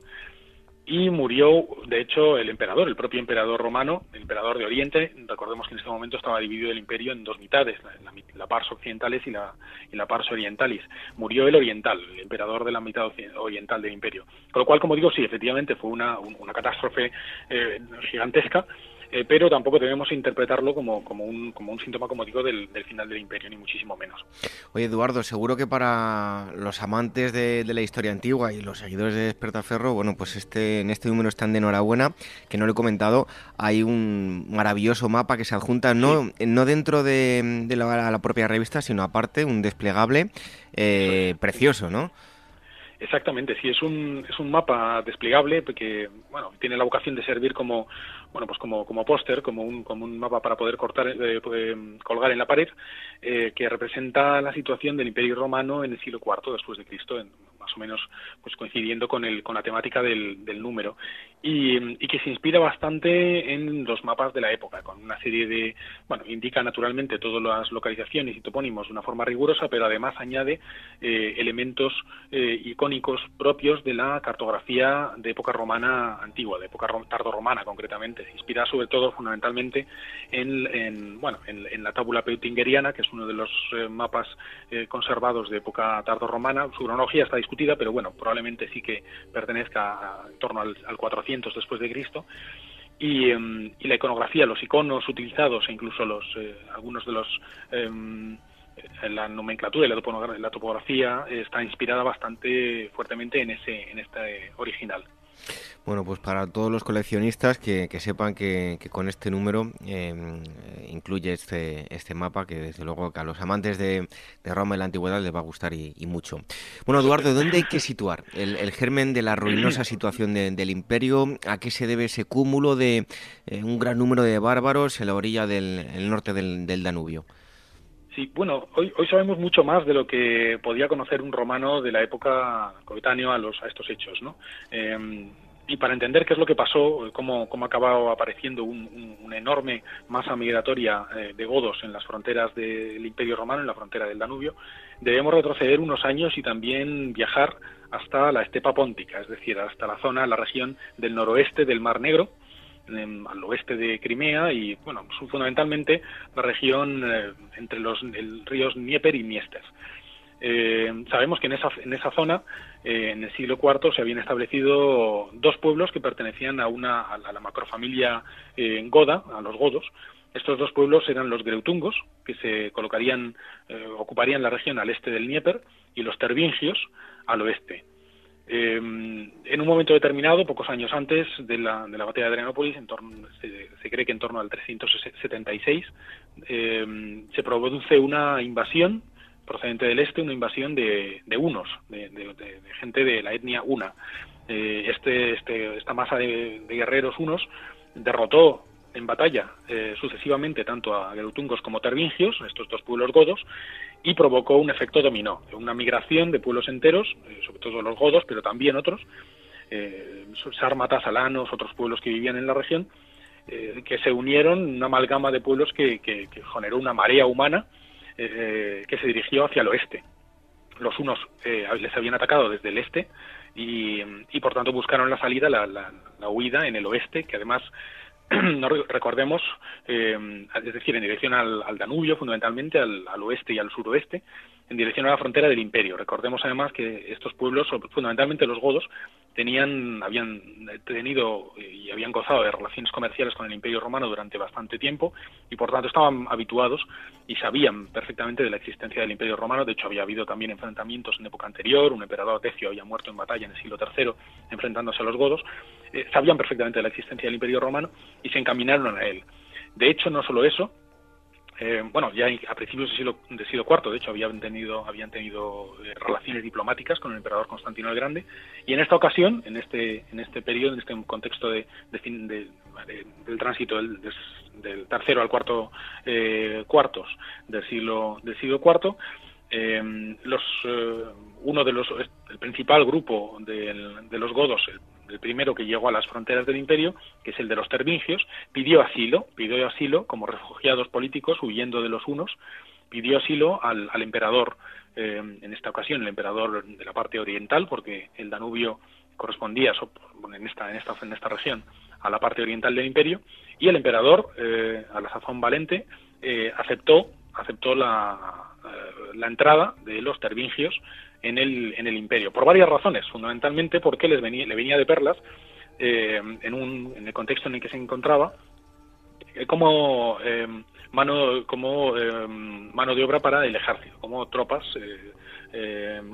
y murió, de hecho, el emperador, el propio emperador romano, el emperador de Oriente. Recordemos que en este momento estaba dividido el imperio en dos mitades, la, la, pars occidentales y la, y la pars orientalis. Murió el oriental, el emperador de la mitad oriental del imperio. Con lo cual, como digo, sí, efectivamente fue una, una catástrofe eh, gigantesca eh, pero tampoco debemos interpretarlo como, como, un, como un síntoma, como digo, del, final del imperio, ni muchísimo menos. Oye, Eduardo, seguro que para los amantes de, la historia antigua y los seguidores de Despertaferro, bueno, pues este, en este número están de enhorabuena, que no lo he comentado, hay un maravilloso mapa que se adjunta, no, no dentro de, la, propia revista, sino aparte, un desplegable eh, precioso, ¿no? Exactamente, sí, es un, es un mapa desplegable que bueno, tiene la vocación de servir como bueno, pues como, como póster, como un, como un mapa para poder cortar, eh, colgar en la pared, eh, que representa la situación del Imperio Romano en el siglo IV después de Cristo, más o menos pues coincidiendo con, el, con la temática del, del número. y, que se inspira bastante en los mapas de la época, con una serie de, bueno, indica naturalmente todas las localizaciones y topónimos de una forma rigurosa, pero además añade eh, elementos eh, icónicos propios de la cartografía de época romana antigua, de época tardorromana concretamente. Se inspira sobre todo fundamentalmente en, bueno, en, la tábula peutingeriana, que es uno de los eh, mapas conservados de época tardorromana. Su cronología está discutida, pero bueno, probablemente sí que pertenezca en torno al, al 400 después de Cristo. Em, y, la iconografía, los iconos utilizados e incluso los eh, algunos de los em, la nomenclatura y la, topografía está inspirada bastante fuertemente en ese en este original. Bueno, pues para todos los coleccionistas que, sepan que, con este número em, incluye este, este mapa que desde luego que a los amantes de, Roma y la antigüedad les va a gustar y, mucho. Bueno, Eduardo, ¿dónde hay que situar el, germen de la ruinosa situación del imperio? ¿A qué se debe ese cúmulo de eh, un gran número de bárbaros en la orilla del norte del, Danubio? Sí, bueno, hoy, hoy sabemos mucho más de lo que podía conocer un romano de la época coetáneo a, los, a estos hechos, ¿no? Em, y para entender qué es lo que pasó, cómo, cómo ha acabado apareciendo un, una enorme masa migratoria eh, de godos en las fronteras del Imperio Romano, en la frontera del Danubio, debemos retroceder unos años y también viajar hasta la estepa póntica, es decir, hasta la zona, la región del noroeste del Mar Negro, al oeste de Crimea y, bueno, fundamentalmente la región eh, entre los ríos Dnieper y Dniester. Eh, sabemos que en esa, en esa zona, eh, en el siglo IV, se habían establecido dos pueblos que pertenecían a, una, a la, macrofamilia eh, Goda, a los godos. Estos dos pueblos eran los greutungos, que se colocarían, ocuparían la región al este del Dnieper, y los tervingios al oeste. En un momento determinado, pocos años antes de la, de la batalla de Adrianópolis, en torno, se, se, cree que en torno al 376, se produce una invasión procedente del este, una invasión de, de unos, de, gente de la etnia una. Eh, este, este, esta masa de, guerreros unos derrotó en batalla eh, sucesivamente tanto a Geutungos como Tervingios, estos dos pueblos godos, y provocó un efecto dominó, una migración de pueblos enteros, eh, sobre todo los godos, pero también otros, eh, sármatas, alanos, otros pueblos que vivían en la región, que se unieron, una amalgama de pueblos que, que generó una marea humana eh, que se dirigió hacia el oeste. Los unos eh, les habían atacado desde el este y, por tanto buscaron la salida, la, la, huida en el oeste, que además no recordemos, eh, es decir, en dirección al, Danubio, fundamentalmente, al, al, oeste y al suroeste, en dirección a la frontera del imperio. Recordemos además que estos pueblos, fundamentalmente los godos, tenían, habían tenido y habían gozado de relaciones comerciales con el Imperio Romano durante bastante tiempo y por tanto estaban habituados y sabían perfectamente de la existencia del Imperio Romano. De hecho, había habido también enfrentamientos en época anterior. Un emperador Decio había muerto en batalla en el siglo III enfrentándose a los godos. Eh, sabían perfectamente de la existencia del Imperio Romano y se encaminaron a él. De hecho, no solo eso, eh, bueno, ya a principios del siglo, del siglo IV, de hecho, habían tenido, habían tenido eh, relaciones diplomáticas con el emperador Constantino el Grande, y en esta ocasión, en este, en este periodo, en este contexto de, de, del tránsito del, del, tercero al cuarto eh, cuartos del siglo, del siglo IV, los, uno de los, el principal grupo de, de los godos, el el primero que llegó a las fronteras del imperio, que es el de los tervingios, pidió asilo, pidió asilo como refugiados políticos huyendo de los unos, pidió asilo al, emperador, eh, en esta ocasión el emperador de la parte oriental, porque el Danubio correspondía en, esta, en, esta, en esta región a la parte oriental del imperio, y el emperador, eh, a la sazón valente, eh, aceptó, aceptó la, la entrada de los tervingios en el, en el imperio, por varias razones, fundamentalmente porque les venía, le venía de perlas eh, en, un, en el contexto en el que se encontraba eh, como eh, mano como mano de obra para el ejército, como tropas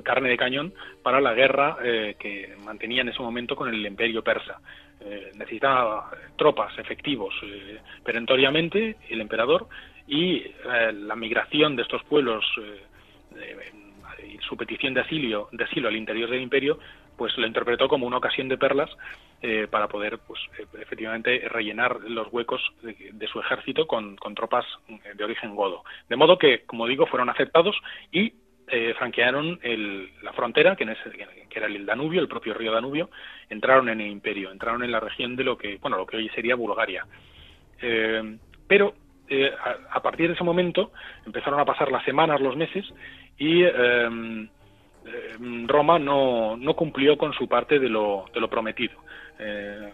carne de cañón para la guerra que mantenía en ese momento con el imperio persa. necesitaba tropas efectivos perentoriamente el emperador y la migración de estos pueblos y su petición de asilo, de asilo al interior del imperio, pues lo interpretó como una ocasión de perlas eh, para poder, pues e, efectivamente, rellenar los huecos de, su ejército con, tropas de origen godo. De modo que, como digo, fueron aceptados y eh, franquearon la frontera, que, era el Danubio, el propio río Danubio, entraron en el imperio, entraron en la región de lo que, bueno, lo que hoy sería Bulgaria. Eh, pero eh, a, partir de ese momento empezaron a pasar las semanas, los meses, y Roma no, no, cumplió con su parte de lo, de lo prometido.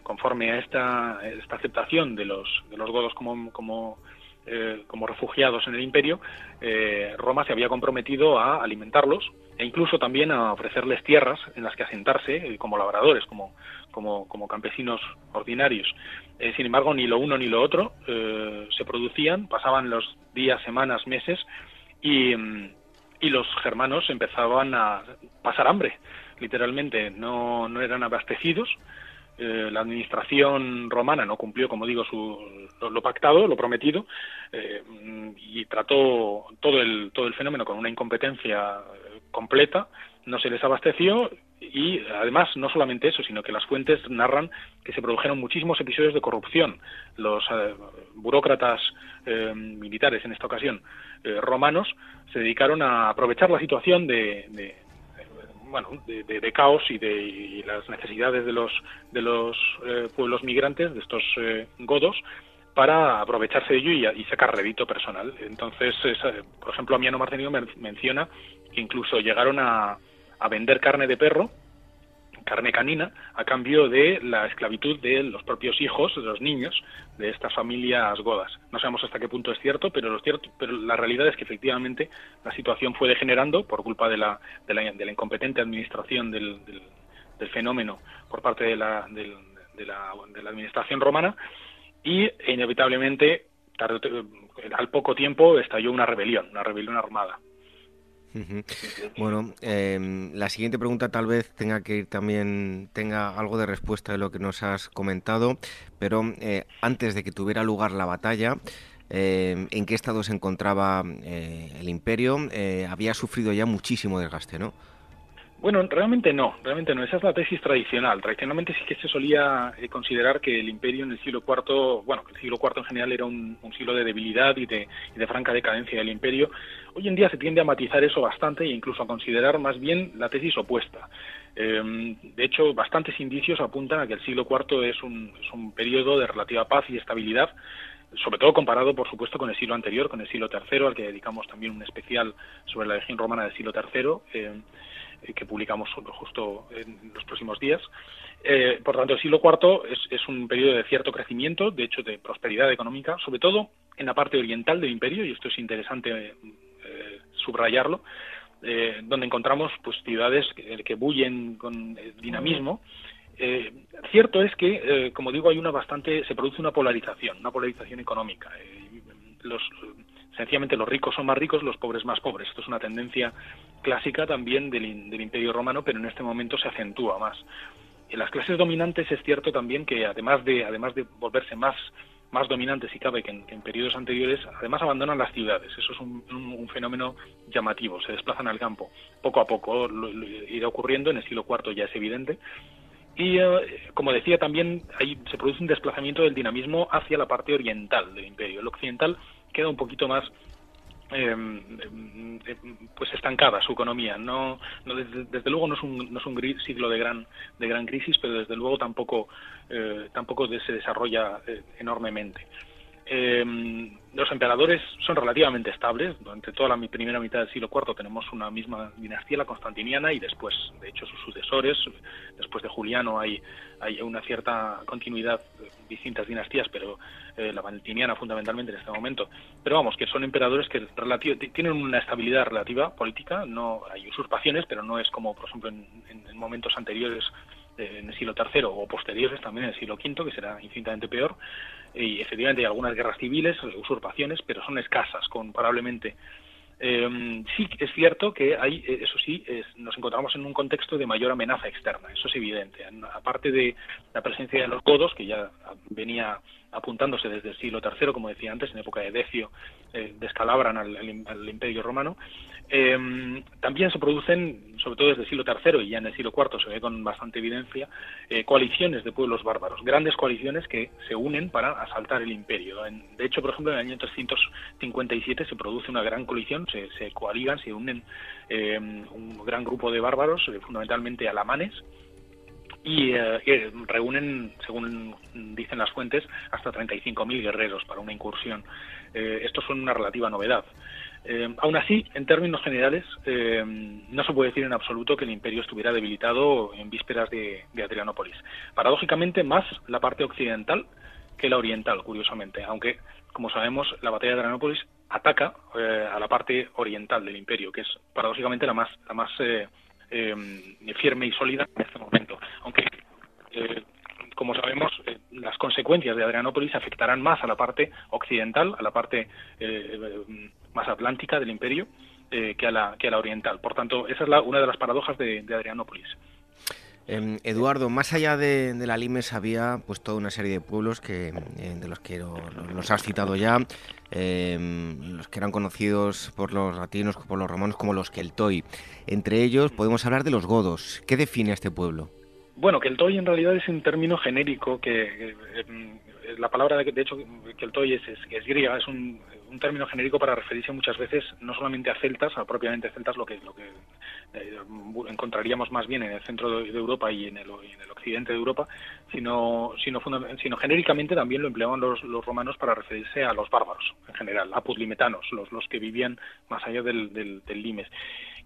conforme a esta, esta aceptación de los, de los godos como, como eh, como refugiados en el imperio, eh, Roma se había comprometido a alimentarlos e incluso también a ofrecerles tierras en las que asentarse eh, como labradores, como, como, como campesinos ordinarios. sin embargo, ni lo uno ni lo otro se producían, pasaban los días, semanas, meses y, y los germanos empezaban a pasar hambre, literalmente, no, no eran abastecidos. Eh, la administración romana no cumplió, como digo, su, lo, pactado, lo prometido, eh, y trató todo el, todo el fenómeno con una incompetencia completa, no se les abasteció y además no solamente eso, sino que las fuentes narran que se produjeron muchísimos episodios de corrupción. Los eh, burócratas militares, en esta ocasión romanos, se dedicaron a aprovechar la situación de bueno, de, caos y de las necesidades de los, de los eh, pueblos migrantes, de estos eh, godos, para aprovecharse de ello y, sacar rédito personal. Entonces, eh, por ejemplo, Amiano Marcelino menciona que incluso llegaron a, a vender carne de perro carne canina a cambio de la esclavitud de los propios hijos, de los niños de estas familias godas. No sabemos hasta qué punto es cierto, pero, lo cierto, pero la realidad es que efectivamente la situación fue degenerando por culpa de la, de la, incompetente administración del, del, fenómeno por parte de la, de, la, de la administración romana y inevitablemente al poco tiempo estalló una rebelión, una rebelión armada. Bueno, em, la siguiente pregunta tal vez tenga que ir también, tenga algo de respuesta de lo que nos has comentado, pero eh, antes de que tuviera lugar la batalla, em, ¿en qué estado se encontraba eh, el imperio? Eh, había sufrido ya muchísimo desgaste, ¿no? Bueno, realmente no, realmente no. Esa es la tesis tradicional. Tradicionalmente sí que se solía eh, considerar que el imperio en el siglo IV, bueno, que el siglo IV en general era un, siglo de debilidad y de, franca decadencia del imperio. Hoy en día se tiende a matizar eso bastante e incluso a considerar más bien la tesis opuesta. Em, de hecho, bastantes indicios apuntan a que el siglo IV es un, es un periodo de relativa paz y estabilidad sobre todo comparado, por supuesto, con el siglo anterior, con el siglo III, al que dedicamos también un especial sobre la legión romana del siglo III. Eh, que publicamos justo en los próximos días. Eh, por tanto, el siglo IV es, un periodo de cierto crecimiento, de hecho de prosperidad económica, sobre todo en la parte oriental del imperio, y esto es interesante eh, subrayarlo, donde encontramos pues, ciudades que, bullen con dinamismo. cierto es que, como digo, hay una bastante, se produce una polarización, una polarización económica. los sencillamente los ricos son más ricos, los pobres más pobres. Esto es una tendencia clásica también del, Imperio Romano, pero en este momento se acentúa más. En las clases dominantes es cierto también que además de, además de volverse más, más dominantes, si cabe, que en, periodos anteriores, además abandonan las ciudades. Eso es un, fenómeno llamativo, se desplazan al campo. Poco a poco lo, irá ocurriendo, en el siglo IV ya es evidente. Y eh, como decía también, ahí se produce un desplazamiento del dinamismo hacia la parte oriental del imperio. El occidental queda un poquito más em, pues estancada su economía. No, desde, luego no es un, no es un siglo de gran de gran crisis pero desde luego tampoco eh, tampoco se desarrolla eh, enormemente eh, los emperadores son relativamente estables. Durante toda la primera mitad del siglo IV tenemos una misma dinastía, la constantiniana, y después, de hecho, sus sucesores. Después de Juliano hay, hay una cierta continuidad, distintas dinastías, pero eh, la valentiniana fundamentalmente en este momento. Pero vamos, que son emperadores que tienen una estabilidad relativa política. No hay usurpaciones, pero no es como, por ejemplo, en, en momentos anteriores en el siglo III o posteriores también en el siglo V, que será infinitamente peor. Y efectivamente hay algunas guerras civiles, usurpaciones, pero son escasas comparablemente. Eh, sí, es cierto que hay, eh, eso sí, nos encontramos en un contexto de mayor amenaza externa, eso es evidente. Aparte de la presencia de los godos, que ya venía apuntándose desde el siglo III, como decía antes, en época de Decio, eh, descalabran al, Imperio Romano. Eh, también se producen, sobre todo desde el siglo III y ya en el siglo IV se ve con bastante evidencia, eh, coaliciones de pueblos bárbaros, grandes coaliciones que se unen para asaltar el imperio. de hecho, por ejemplo, en el año 357 se produce una gran coalición, se, coaligan, se unen un gran grupo de bárbaros, fundamentalmente alamanes, y eh, reúnen, según dicen las fuentes, hasta 35.000 guerreros para una incursión. Eh, esto son una relativa novedad. Eh, aún así, en términos generales, eh, no se puede decir en absoluto que el imperio estuviera debilitado en vísperas de, Adrianópolis. Paradójicamente, más la parte occidental que la oriental, curiosamente, aunque, como sabemos, la batalla de Adrianópolis ataca a la parte oriental del imperio, que es paradójicamente la más, la más eh, firme y sólida en este momento. Aunque, eh, como sabemos, eh, las consecuencias de Adrianópolis afectarán más a la parte occidental, a la parte más atlántica del imperio, que, a la, que a la oriental. Por tanto, esa es la, una de las paradojas de, de Adrianópolis. Em, Eduardo, más allá de, la Limes había pues toda una serie de pueblos que eh, de los que los has citado ya, em, los que eran conocidos por los latinos, por los romanos como los Keltoi. Entre ellos podemos hablar de los godos. ¿Qué define a este pueblo? Bueno, Keltoi en realidad es un término genérico que, em, la palabra de, hecho Keltoi es, es griega, es un, un término genérico para referirse muchas veces no solamente a celtas, a propiamente celtas, lo que, lo que eh, encontraríamos más bien en el centro de, Europa y en el, en el, occidente de Europa, sino, sino, sino genéricamente también lo empleaban los, los, romanos para referirse a los bárbaros en general, a pudlimetanos, los, los que vivían más allá del, del, Limes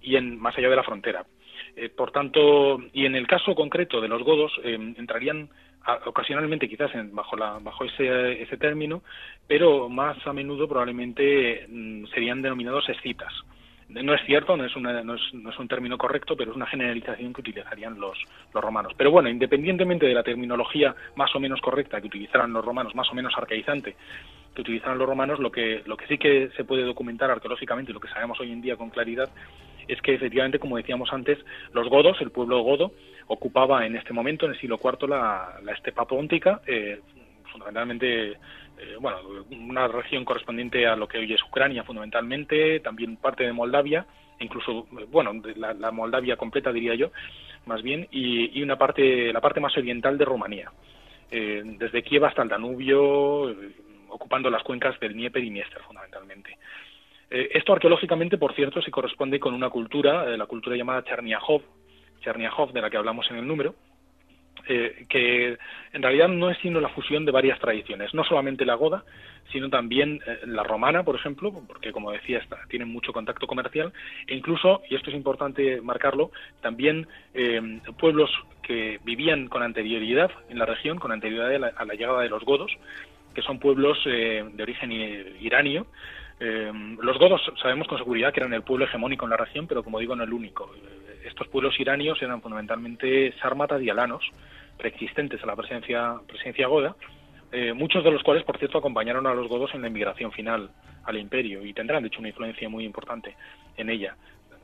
y en, más allá de la frontera. Eh, por tanto, y en el caso concreto de los godos, eh, entrarían ocasionalmente quizás bajo, la, bajo ese, ese término, pero más a menudo probablemente mm, serían denominados escitas. No es cierto, no es, una, no, es, no es, un término correcto, pero es una generalización que utilizarían los, los romanos. Pero bueno, independientemente de la terminología más o menos correcta que utilizaran los romanos, más o menos arcaizante que utilizaran los romanos, lo que, lo que sí que se puede documentar arqueológicamente y lo que sabemos hoy en día con claridad es que efectivamente, como decíamos antes, los godos, el pueblo godo, ocupaba en este momento, en el siglo IV, la, la estepa póntica, eh, fundamentalmente, eh, bueno, una región correspondiente a lo que hoy es Ucrania, fundamentalmente, también parte de Moldavia, incluso, bueno, la, Moldavia completa, diría yo, más bien, y, una parte, la parte más oriental de Rumanía, eh, desde Kiev hasta el Danubio, ocupando las cuencas del Dnieper y Dniester, fundamentalmente. Eh, esto arqueológicamente, por cierto, se corresponde con una cultura, eh, la cultura llamada Cherniahov, Cherniahov, de la que hablamos en el número, eh, que en realidad no es sino la fusión de varias tradiciones, no solamente la goda, sino también la romana, por ejemplo, porque como decía, está, tienen mucho contacto comercial, e incluso, y esto es importante marcarlo, también pueblos que vivían con anterioridad en la región, con anterioridad a la llegada de los godos, que son pueblos de origen iranio, eh, los godos sabemos con seguridad que eran el pueblo hegemónico en la región, pero como digo, no el único. Estos pueblos iranios eran fundamentalmente sármatas y alanos, preexistentes a la presencia, presencia goda, eh, muchos de los cuales, por cierto, acompañaron a los godos en la inmigración final al imperio y tendrán, de hecho, una influencia muy importante en ella,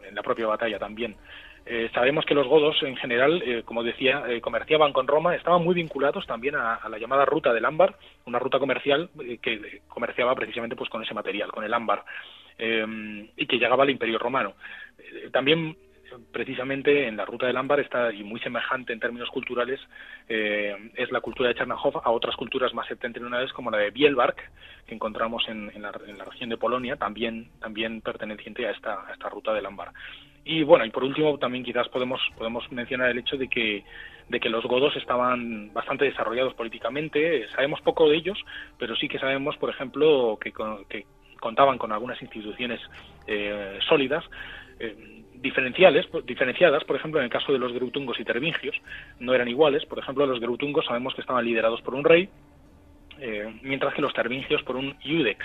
en la propia batalla también. Eh, sabemos que los godos, en general, eh, como decía, eh, comerciaban con Roma, estaban muy vinculados también a, la llamada ruta del ámbar, una ruta comercial que comerciaba precisamente pues con ese material, con el ámbar, y que llegaba al Imperio Romano. también precisamente en la ruta del ámbar está, y muy semejante en términos culturales, es la cultura de Chernahov a otras culturas más septentrionales como la de Bielbark, que encontramos en, la, región de Polonia, también, perteneciente a esta ruta del ámbar. Y bueno, y por último también quizás podemos, podemos mencionar el hecho de que, de que los godos estaban bastante desarrollados políticamente. Sabemos poco de ellos, pero sí que sabemos, por ejemplo, que, contaban con algunas instituciones eh, sólidas. Eh, diferenciales, diferenciadas, por ejemplo, en el caso de los greutungos y tervingios, no eran iguales. Por ejemplo, los greutungos sabemos que estaban liderados por un rey, eh, mientras que los tervingios por un iudex,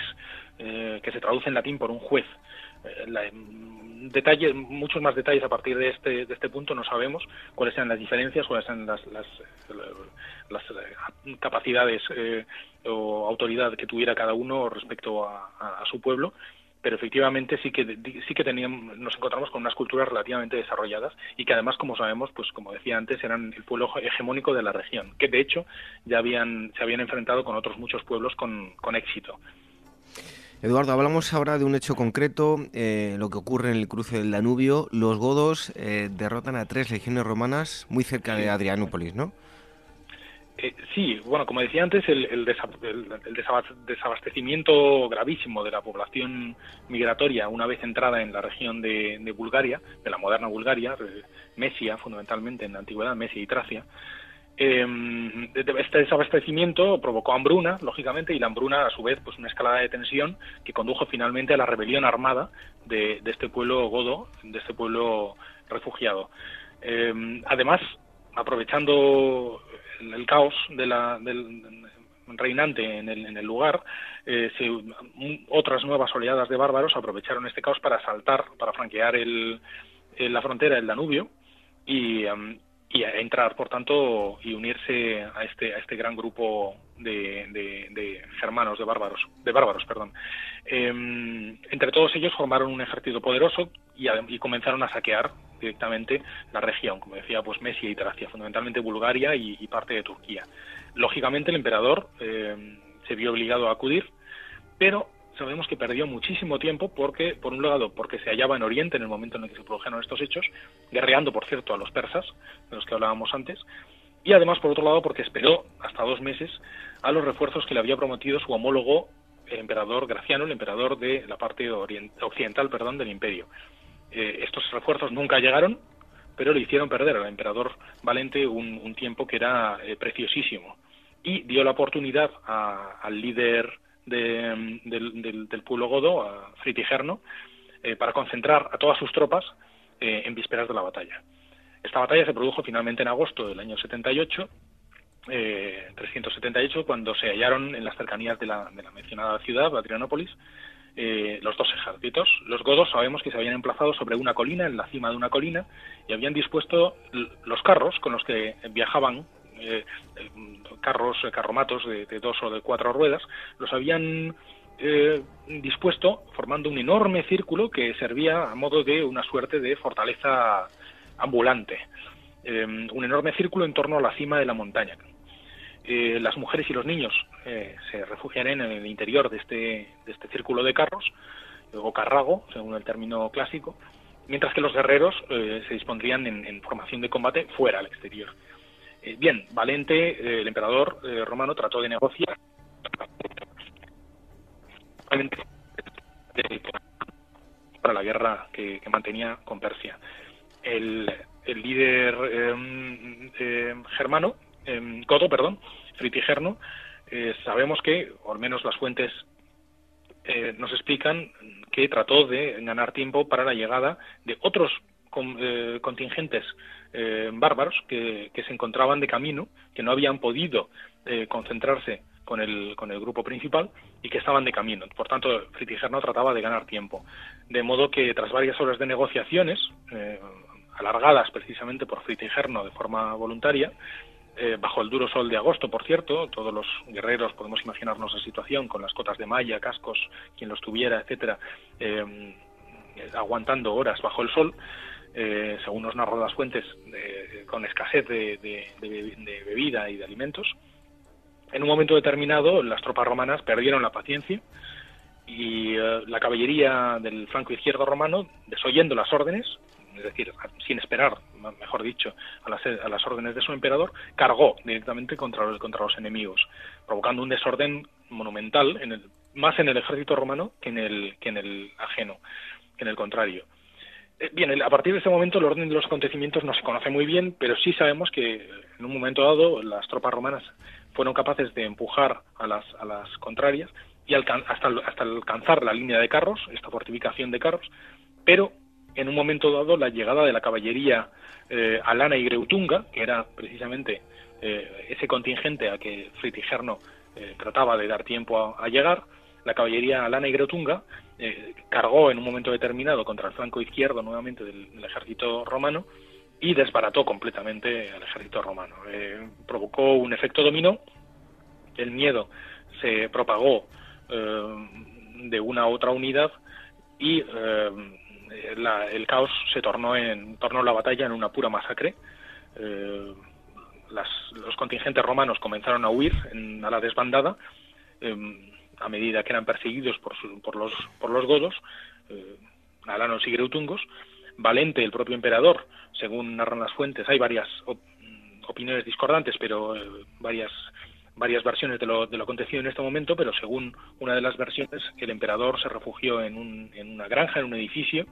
que se traduce en latín por un juez. La, detalles, muchos más detalles a partir de este, de este punto no sabemos cuáles sean las diferencias, cuáles sean las, las, las eh, capacidades eh, o autoridad que tuviera cada uno respecto a, su pueblo, pero efectivamente sí que sí que teníamos, nos encontramos con unas culturas relativamente desarrolladas y que además como sabemos pues como decía antes eran el pueblo hegemónico de la región que de hecho ya habían se habían enfrentado con otros muchos pueblos con, con éxito Eduardo, hablamos ahora de un hecho concreto, eh, lo que ocurre en el cruce del Danubio. Los godos eh, derrotan a tres legiones romanas muy cerca de Adrianópolis, ¿no? Eh, sí, bueno, como decía antes, el, desabastecimiento gravísimo de la población migratoria una vez entrada en la región de, Bulgaria, de la moderna Bulgaria, Mesia fundamentalmente en la antigüedad, Mesia y Tracia, eh, este desabastecimiento provocó hambruna, lógicamente, y la hambruna, a su vez, pues una escalada de tensión que condujo finalmente a la rebelión armada de, este pueblo godo, de este pueblo refugiado. Em, además, aprovechando el, caos de la, del reinante en el, lugar, eh, otras nuevas oleadas de bárbaros aprovecharon este caos para saltar, para franquear el, la frontera del Danubio y, em, y a entrar, por tanto, y unirse a este a este gran grupo de, de, germanos, de bárbaros, de bárbaros, perdón. Em, entre todos ellos formaron un ejército poderoso y, y, comenzaron a saquear directamente la región, como decía, pues Mesia y Tracia, fundamentalmente Bulgaria y, parte de Turquía. Lógicamente, el emperador em, se vio obligado a acudir, pero sabemos que perdió muchísimo tiempo porque, por un lado, porque se hallaba en Oriente en el momento en el que se produjeron estos hechos, guerreando, por cierto, a los persas, de los que hablábamos antes, y además, por otro lado, porque esperó hasta dos meses a los refuerzos que le había prometido su homólogo, el emperador Graciano, el emperador de la parte occidental perdón, del imperio. Eh, estos refuerzos nunca llegaron, pero le hicieron perder al emperador Valente un, tiempo que era eh, preciosísimo y dio la oportunidad al líder del, pueblo godo, a Fritigerno, eh, para concentrar a todas sus tropas eh, en vísperas de la batalla. Esta batalla se produjo finalmente en agosto del año 78, 378, eh, cuando se hallaron en las cercanías de la, mencionada ciudad, Adrianópolis, los dos ejércitos. Los godos sabemos que se habían emplazado sobre una colina, en la cima de una colina, y habían dispuesto los carros con los que viajaban eh, carros, eh, carromatos de, dos o de cuatro ruedas, los habían eh, dispuesto formando un enorme círculo que servía a modo de una suerte de fortaleza ambulante. un enorme círculo en torno a la cima de la montaña. las mujeres y los niños se refugiarían en el interior de este, de este círculo de carros, o carrago, según el término clásico, mientras que los guerreros se dispondrían en, formación de combate fuera, al exterior. Eh, bien, Valente, eh, el emperador eh, romano, trató de negociar para la guerra que, mantenía con Persia. El, líder em, em, germano, em, Godo, perdón, Fritigerno, sabemos que, o al menos las fuentes nos explican que trató de ganar tiempo para la llegada de otros contingentes eh, bárbaros que, se encontraban de camino, que no habían podido eh, concentrarse con el, con el grupo principal y que estaban de camino. Por tanto, Fritigerno trataba de ganar tiempo. De modo que tras varias horas de negociaciones, eh, alargadas precisamente por Fritigerno de forma voluntaria, bajo el duro sol de agosto, por cierto, todos los guerreros podemos imaginarnos la situación con las cotas de malla, cascos, quien los tuviera, etcétera, aguantando horas bajo el sol, eh, según nos narran las fuentes, con escasez de, bebida y de alimentos. En un momento determinado, las tropas romanas perdieron la paciencia y eh, la caballería del flanco izquierdo romano, desoyendo las órdenes, es decir, sin esperar, mejor dicho, a las, órdenes de su emperador, cargó directamente contra, contra los enemigos, provocando un desorden monumental, en el, más en el ejército romano que en el, que en el ajeno, que en el contrario. Eh, bien, a partir de ese momento el orden de los acontecimientos no se conoce muy bien, pero sí sabemos que en un momento dado las tropas romanas fueron capaces de empujar a las, a las contrarias y hasta, hasta alcanzar la línea de carros, esta fortificación de carros, pero en un momento dado la llegada de la caballería eh, alana y greutunga, que era precisamente eh, ese contingente a que Fritigerno trataba de dar tiempo a llegar, la caballería alana y greutunga eh, cargó en un momento determinado contra el flanco izquierdo nuevamente del, ejército romano y desbarató completamente al ejército romano. Eh, provocó un efecto dominó, el miedo se propagó eh, de una a otra unidad y el caos se tornó en tornó la batalla en una pura masacre. los contingentes romanos comenzaron a huir a la desbandada a medida que eran perseguidos por, por, los, por los godos, alanos y greutungos. Valente, el propio emperador, según narran las fuentes, hay varias opiniones discordantes, pero varias varias versiones de lo, de lo acontecido en este momento, pero según una de las versiones, el emperador se refugió en, un, en una granja, en un edificio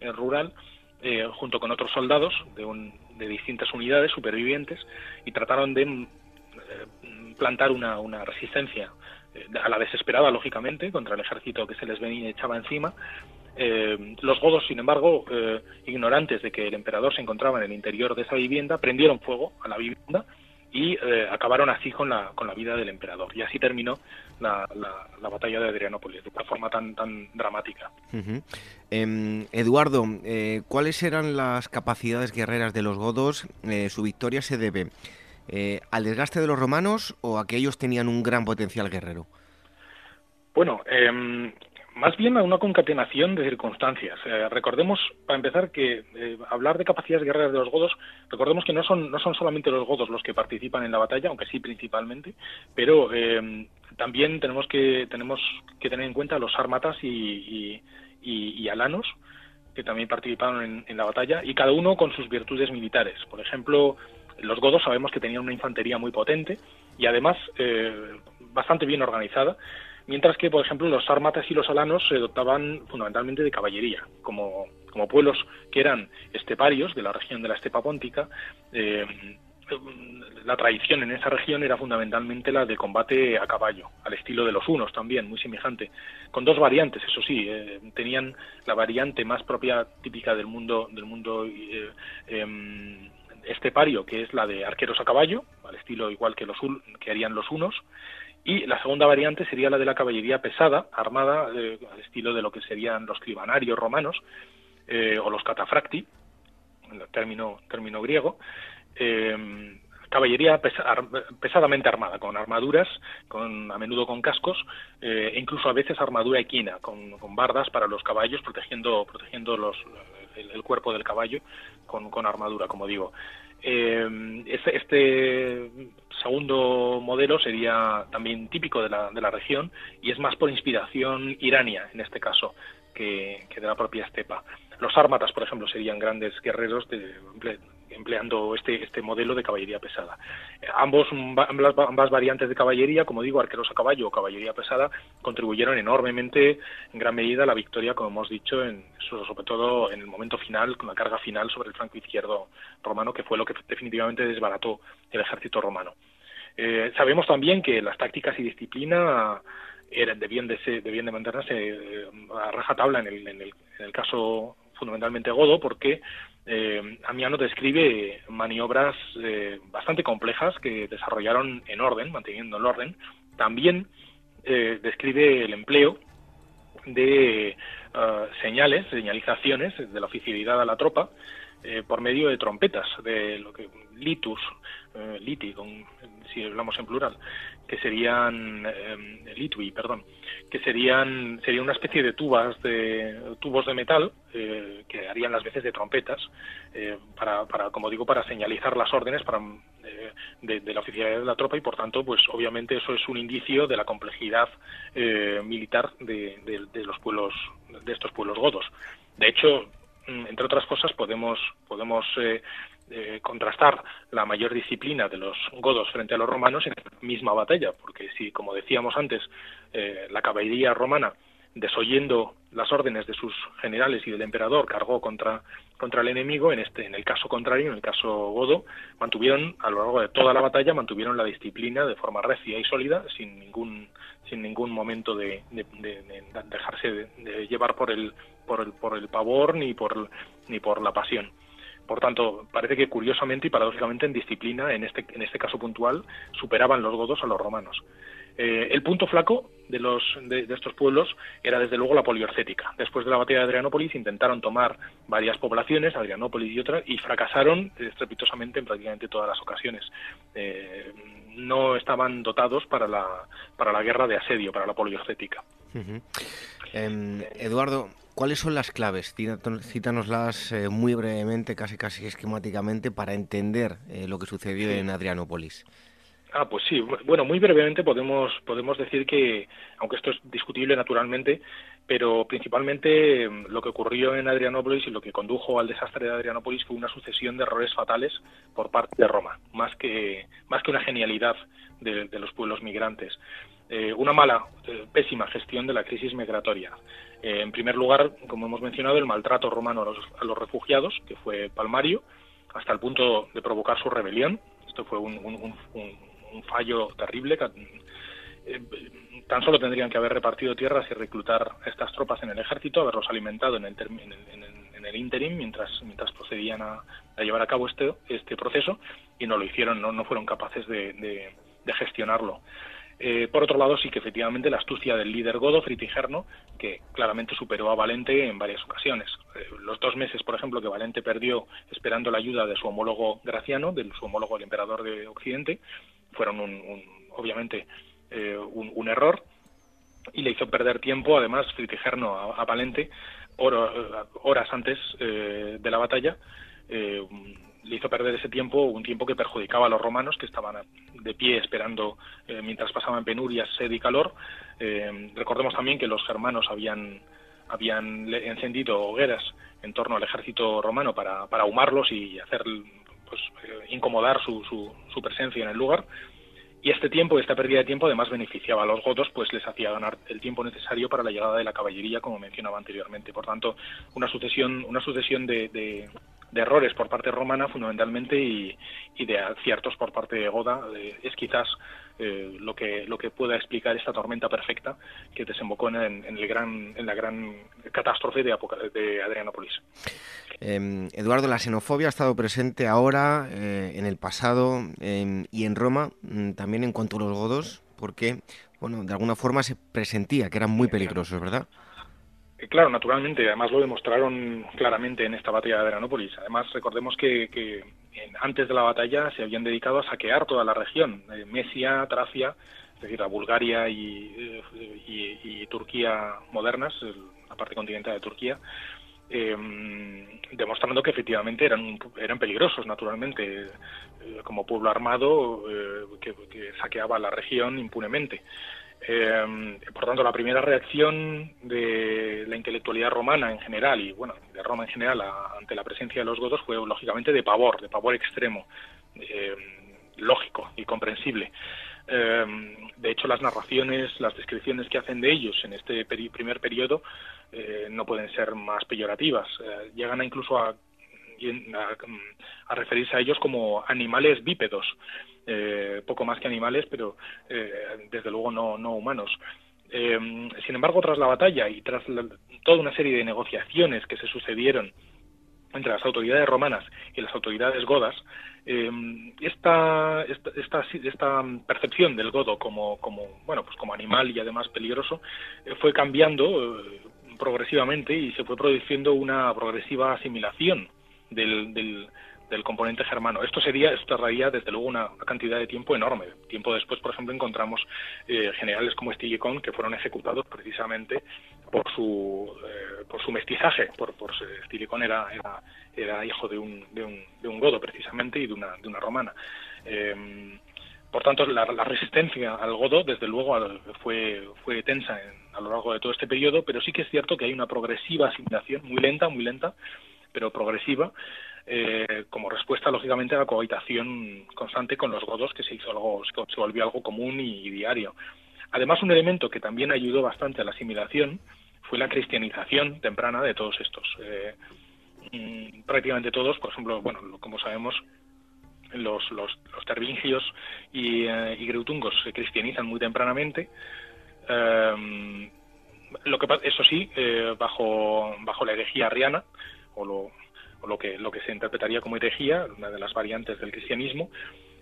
eh, rural, eh, junto con otros soldados de, un, de, distintas unidades supervivientes y trataron de eh, plantar una, una resistencia a la desesperada, lógicamente, contra el ejército que se les venía echaba encima. los godos, sin embargo, ignorantes de que el emperador se encontraba en el interior de esa vivienda, prendieron fuego a la vivienda y eh, acabaron así con la, con la vida del emperador. Y así terminó la, la, batalla de Adrianópolis, de una forma tan, tan dramática. Em, Eduardo, eh, ¿cuáles eran las capacidades guerreras de los godos? Eh, ¿Su victoria se debe al desgaste de los romanos o a que ellos tenían un gran potencial guerrero? Bueno, eh, más bien a una concatenación de circunstancias. Eh, recordemos, para empezar, que eh, hablar de capacidades guerreras de los godos, recordemos que no son, no son solamente los godos los que participan en la batalla, aunque sí principalmente, pero eh, también tenemos que, tenemos que tener en cuenta los armatas y, y, alanos, que también participaron en, la batalla, y cada uno con sus virtudes militares. Por ejemplo, los godos sabemos que tenían una infantería muy potente y además bastante bien organizada, mientras que, por ejemplo, los sármatas y los alanos se dotaban fundamentalmente de caballería, como, como pueblos que eran esteparios de la región de la estepa póntica. Eh, la tradición en esa región era fundamentalmente la de combate a caballo, al estilo de los unos también, muy semejante, con dos variantes, eso sí, eh, tenían la variante más propia típica del mundo del mundo eh, em, estepario, que es la de arqueros a caballo, al estilo igual que los que harían los unos, y la segunda variante sería la de la caballería pesada, armada eh, al estilo de lo que serían los clibanarios romanos eh, o los catafracti, término, término griego. Eh, caballería pesadamente armada, con armaduras, con, a menudo con cascos, e incluso a veces armadura equina, con, con, bardas para los caballos, protegiendo, protegiendo los, el, cuerpo del caballo con, con armadura, como digo. Eh, este, este, segundo modelo sería también típico de la, de la región y es más por inspiración irania en este caso que, que de la propia estepa. Los ármatas, por ejemplo, serían grandes guerreros de, empleando este, este modelo de caballería pesada. Ambos, ambas, variantes de caballería, como digo, arqueros a caballo o caballería pesada, contribuyeron enormemente, en gran medida, a la victoria, como hemos dicho, en, sobre todo en el momento final, con la carga final sobre el flanco izquierdo romano, que fue lo que definitivamente desbarató el ejército romano. Eh, sabemos también que las tácticas y disciplina eran, debían, de debían de mantenerse eh, a rajatabla en el, en, el, en el caso fundamentalmente Godo, porque eh, Amiano describe maniobras eh, bastante complejas que desarrollaron en orden, manteniendo el orden. También eh, describe el empleo de señales, señalizaciones de la oficialidad a la tropa por medio de trompetas, de lo que litus, liti, si hablamos en plural, que serían litui, perdón, que serían sería una especie de tubas de tubos de metal eh, que harían las veces de trompetas eh, para, para, como digo para señalizar las órdenes para eh, de, la oficialidad de la tropa y por tanto pues obviamente eso es un indicio de la complejidad militar de, de, los pueblos de estos pueblos godos. De hecho entre otras cosas podemos podemos eh, contrastar la mayor disciplina de los godos frente a los romanos en la misma batalla, porque si, como decíamos antes, eh, la caballería romana, desoyendo las órdenes de sus generales y del emperador, cargó contra, contra el enemigo, en, este, en el caso contrario, en el caso godo, mantuvieron, a lo largo de toda la batalla, mantuvieron la disciplina de forma recia y sólida, sin ningún, sin ningún momento de, dejarse de, llevar por el, por el, por el pavor ni por, ni por la pasión. Por tanto, parece que curiosamente y paradójicamente en disciplina, en este, en este caso puntual, superaban los godos a los romanos. Eh, el punto flaco de, los, de, estos pueblos era desde luego la poliorcética. Después de la batalla de Adrianópolis intentaron tomar varias poblaciones, Adrianópolis y otras, y fracasaron estrepitosamente en prácticamente todas las ocasiones. Eh, no estaban dotados para la, para la guerra de asedio, para la poliorcética. Em, Eduardo, ¿Cuáles son las claves? Cítanoslas eh, muy brevemente, casi casi esquemáticamente, para entender eh, lo que sucedió en Adrianópolis. Ah, pues sí. Bueno, muy brevemente podemos podemos decir que, aunque esto es discutible naturalmente, pero principalmente em, lo que ocurrió en Adrianópolis y lo que condujo al desastre de Adrianópolis fue una sucesión de errores fatales por parte de Roma, más que más que una genialidad de, los pueblos migrantes. Eh, una mala, eh, pésima gestión de la crisis migratoria. Eh, en primer lugar, como hemos mencionado, el maltrato romano a los, refugiados, que fue palmario, hasta el punto de provocar su rebelión. Esto fue un un fallo terrible. Eh, tan solo tendrían que haber repartido tierras y reclutar estas tropas en el ejército, haberlos alimentado en el, en el, interim mientras, mientras procedían a, llevar a cabo este, este proceso y no lo hicieron, no, no fueron capaces de, gestionarlo. Eh, por otro lado, sí que efectivamente la astucia del líder godo, Fritigerno, que claramente superó a Valente en varias ocasiones. Eh, los dos meses, por ejemplo, que Valente perdió esperando la ayuda de su homólogo Graciano, de su homólogo el emperador de Occidente, fueron un, obviamente eh, un, error y le hizo perder tiempo, además, Fritigerno a, Valente, horas antes eh, de la batalla, eh, le hizo perder ese tiempo, un tiempo que perjudicaba a los romanos que estaban de pie esperando mientras pasaban penurias, sed y calor. recordemos también que los germanos habían, habían encendido hogueras en torno al ejército romano para, para ahumarlos y hacer pues, eh, incomodar su, su, presencia en el lugar. Y este tiempo, esta pérdida de tiempo, además beneficiaba a los godos, pues les hacía ganar el tiempo necesario para la llegada de la caballería, como mencionaba anteriormente. Por tanto, una sucesión, una sucesión de, de, errores por parte romana, fundamentalmente, y, y, de aciertos por parte de Goda, es quizás eh, lo que lo que pueda explicar esta tormenta perfecta que desembocó en, el gran en la gran catástrofe de, de Adrianopolis. Em, Eduardo, la xenofobia ha estado presente ahora, eh, en el pasado em, y en Roma, mm, también en cuanto a los godos, porque, bueno, de alguna forma se presentía que eran muy peligrosos, ¿verdad? Eh, claro, naturalmente, además lo demostraron claramente en esta batalla de Adrianópolis. Además, recordemos que, antes de la batalla se habían dedicado a saquear toda la región, eh, Mesia, Tracia, es decir, la Bulgaria y, y Turquía modernas, la parte continental de Turquía, eh, demostrando que efectivamente eran, eran peligrosos, naturalmente, eh, como pueblo armado eh, que, saqueaba la región impunemente. Eh, por tanto, la primera reacción de la intelectualidad romana en general y bueno de Roma en general ante la presencia de los godos fue lógicamente de pavor, de pavor extremo, lógico y comprensible. de hecho, las narraciones, las descripciones que hacen de ellos en este primer periodo eh, no pueden ser más peyorativas. Eh, llegan a incluso a, referirse a ellos como animales bípedos, eh, poco más que animales, pero desde luego no, no humanos. sin embargo, tras la batalla y tras toda una serie de negociaciones que se sucedieron entre las autoridades romanas y las autoridades godas, esta, esta, esta, percepción del godo como, como, bueno, pues como animal y además peligroso fue cambiando progresivamente y se fue produciendo una progresiva asimilación del, del, componente germano. Esto sería, esto tardaría desde luego una, cantidad de tiempo enorme. Tiempo después, por ejemplo, encontramos eh, generales como Stilicón que fueron ejecutados precisamente por su eh, por su mestizaje. Por, por Stilicón era, era, era hijo de un, de un, de un godo precisamente y de una, de una romana. Eh, por tanto, la, resistencia al godo, desde luego, fue, fue tensa a lo largo de todo este periodo, pero sí que es cierto que hay una progresiva asimilación, muy lenta, muy lenta, pero progresiva, eh, como respuesta, lógicamente, a la cohabitación constante con los godos, que se hizo algo, se volvió algo común y, diario. Además, un elemento que también ayudó bastante a la asimilación fue la cristianización temprana de todos estos. Eh, mm, prácticamente todos, por ejemplo, bueno, como sabemos, los, los, los tervingios y, eh, greutungos se cristianizan muy tempranamente. Em, lo que eso sí, eh, bajo, bajo la herejía arriana, o lo, lo, que, lo que se interpretaría como herejía, una de las variantes del cristianismo,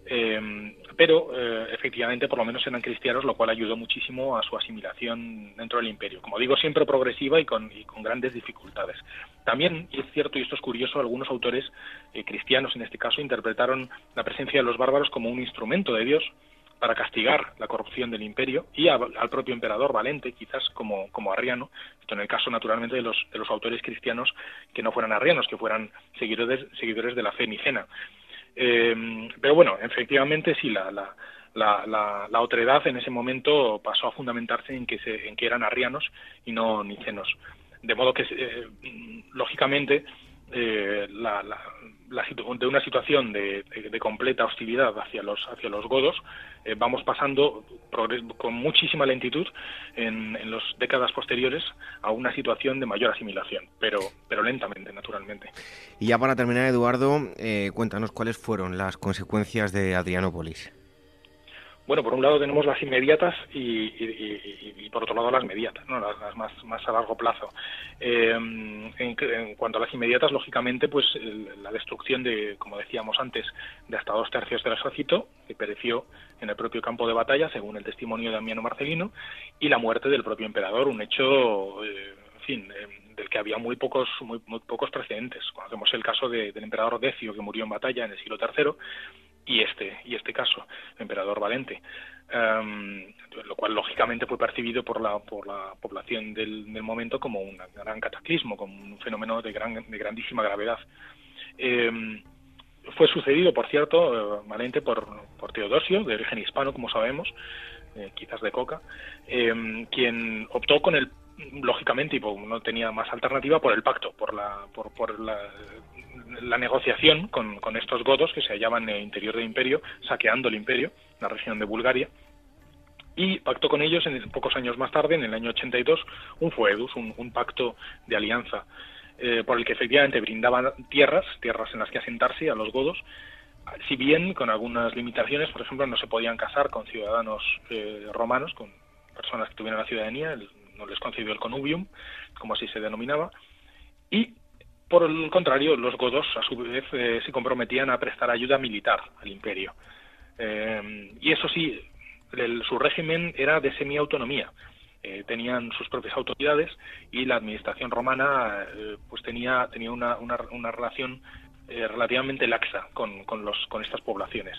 eh, pero eh, efectivamente por lo menos eran cristianos, lo cual ayudó muchísimo a su asimilación dentro del imperio. Como digo, siempre progresiva y con, y con grandes dificultades. También, y es cierto, y esto es curioso, algunos autores eh, cristianos en este caso interpretaron la presencia de los bárbaros como un instrumento de Dios para castigar la corrupción del imperio y al propio emperador Valente, quizás como, como arriano, esto en el caso naturalmente de los, de los autores cristianos que no fueran arrianos, que fueran seguidores, seguidores de la fe nicena. Eh, pero bueno, efectivamente sí, la, la, la, la, otredad en ese momento pasó a fundamentarse en que, se, en que eran arrianos y no nicenos. De modo que, eh, lógicamente, eh, la, la, de una situación de, completa hostilidad hacia los hacia los godos eh, vamos pasando con muchísima lentitud en, en las décadas posteriores a una situación de mayor asimilación pero pero lentamente naturalmente. Y ya para terminar Eduardo eh, cuéntanos cuáles fueron las consecuencias de Adrianópolis bueno, por un lado tenemos las inmediatas y, por otro lado las mediatas, ¿no? las, más, más a largo plazo. Eh, en, cuanto a las inmediatas, lógicamente, pues la destrucción de, como decíamos antes, de hasta dos tercios del ejército, que pereció en el propio campo de batalla, según el testimonio de Amiano Marcelino, y la muerte del propio emperador, un hecho, eh, en fin, eh, del que había muy pocos, muy, pocos precedentes. Conocemos el caso del emperador Decio, que murió en batalla en el siglo III, y este y este caso, el emperador Valente, em, lo cual lógicamente fue percibido por la por la población del, momento como un gran cataclismo, como un fenómeno de gran de grandísima gravedad. Em, fue sucedido, por cierto, eh, Valente por, por Teodosio, de origen hispano, como sabemos, eh, quizás de Coca, em, quien optó con el lógicamente y no tenía más alternativa por el pacto, por la por, por la la negociación con, con, estos godos que se hallaban en el interior del imperio, saqueando el imperio, la región de Bulgaria, y pactó con ellos en, pocos años más tarde, en el año 82, un foedus, un, un pacto de alianza, eh, por el que efectivamente brindaban tierras, tierras en las que asentarse a los godos, si bien con algunas limitaciones, por ejemplo, no se podían casar con ciudadanos eh, romanos, con personas que tuvieran la ciudadanía, no les concedió el conubium, como así se denominaba, y por el contrario, los godos, a su vez, eh, se comprometían a prestar ayuda militar al imperio. Eh, y eso sí, su régimen era de semiautonomía. Eh, tenían sus propias autoridades y la administración romana pues tenía, tenía una, una, relación relativamente laxa con, con, los, con estas poblaciones.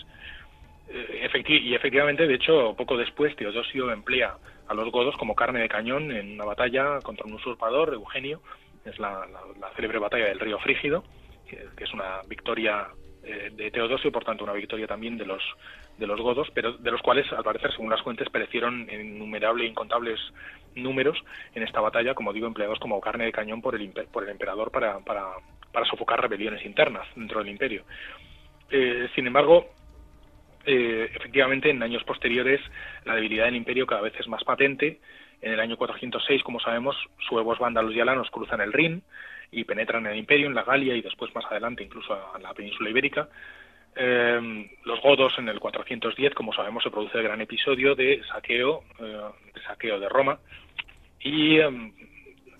y efectivamente, de hecho, poco después Teodosio emplea a los godos como carne de cañón en una batalla contra un usurpador, Eugenio, es la, célebre batalla del río Frígido, que, es una victoria eh, de Teodosio, por tanto una victoria también de los de los godos, pero de los cuales, al parecer, según las fuentes, perecieron innumerables e incontables números en esta batalla, como digo, empleados como carne de cañón por el, por el emperador para, para, para sofocar rebeliones internas dentro del imperio. Eh, sin embargo, eh, efectivamente, en años posteriores, la debilidad del imperio cada vez es más patente en el año 406, como sabemos, suevos vándalos y alanos cruzan el Rin y penetran en el imperio, en la Galia y después más adelante incluso a la península ibérica. Eh, los godos en el 410, como sabemos, se produce el gran episodio de saqueo, eh, de saqueo de Roma y em,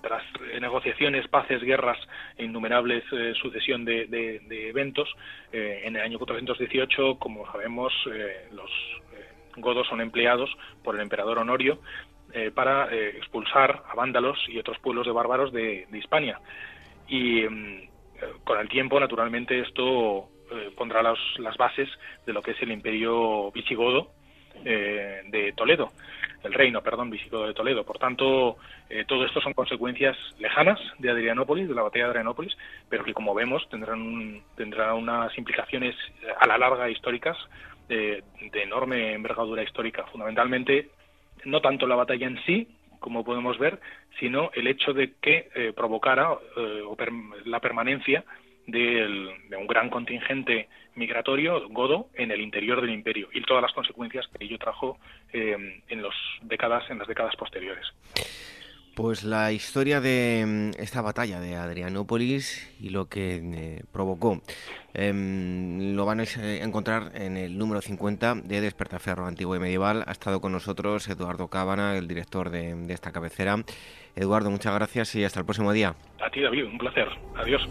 tras negociaciones, paces, guerras e innumerables eh, sucesión de eventos, en el año 418, como sabemos, los godos son empleados por el emperador Honorio eh, para eh, expulsar a vándalos y otros pueblos de bárbaros de, Hispania. Y mm, con el tiempo, naturalmente, esto eh, pondrá las bases de lo que es el imperio visigodo de Toledo, el reino, perdón, visigodo de Toledo. Por tanto, todo esto son consecuencias lejanas de Adrianópolis, de la batalla de Adrianópolis, pero que, como vemos, tendrán, tendrán unas implicaciones a la larga históricas de enorme envergadura histórica. Fundamentalmente, no tanto la batalla en sí, como podemos ver, sino el hecho de que eh, provocara eh, la permanencia de un gran contingente migratorio godo en el interior del imperio y todas las consecuencias que ello trajo eh, en, los décadas, en las décadas posteriores. Pues la historia de mm, esta batalla de Adrianópolis y lo que eh, provocó em, lo van a encontrar en el número 50 de Despertaferro Antiguo y Medieval. Ha estado con nosotros Eduardo Cábana, el director de, de esta cabecera. Eduardo, muchas gracias y hasta el próximo día. A ti, David, un placer. Adiós.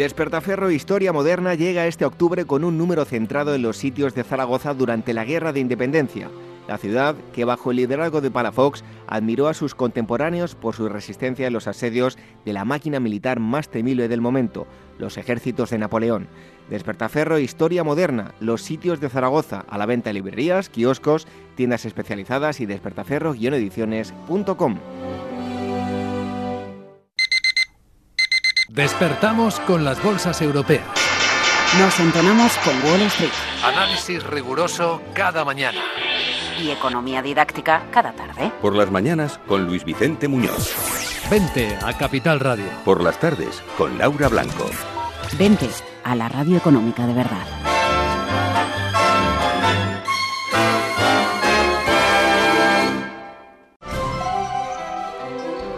Despertaferro Historia Moderna llega este octubre con un número centrado en los sitios de Zaragoza durante la Guerra de Independencia. La ciudad, que bajo el liderazgo de Palafox admiró a sus contemporáneos por su resistencia en los asedios de la máquina militar más temible del momento, los ejércitos de Napoleón. Despertaferro Historia Moderna, los sitios de Zaragoza, a la venta en librerías, kioscos, tiendas especializadas y despertaferro-ediciones.com. Despertamos con las bolsas europeas. Nos entonamos con Wall Street. Análisis riguroso cada mañana. Y economía didáctica cada tarde. Por las mañanas con Luis Vicente Muñoz. Vente a Capital Radio. Por las tardes con Laura Blanco. Vente a la radio económica de verdad.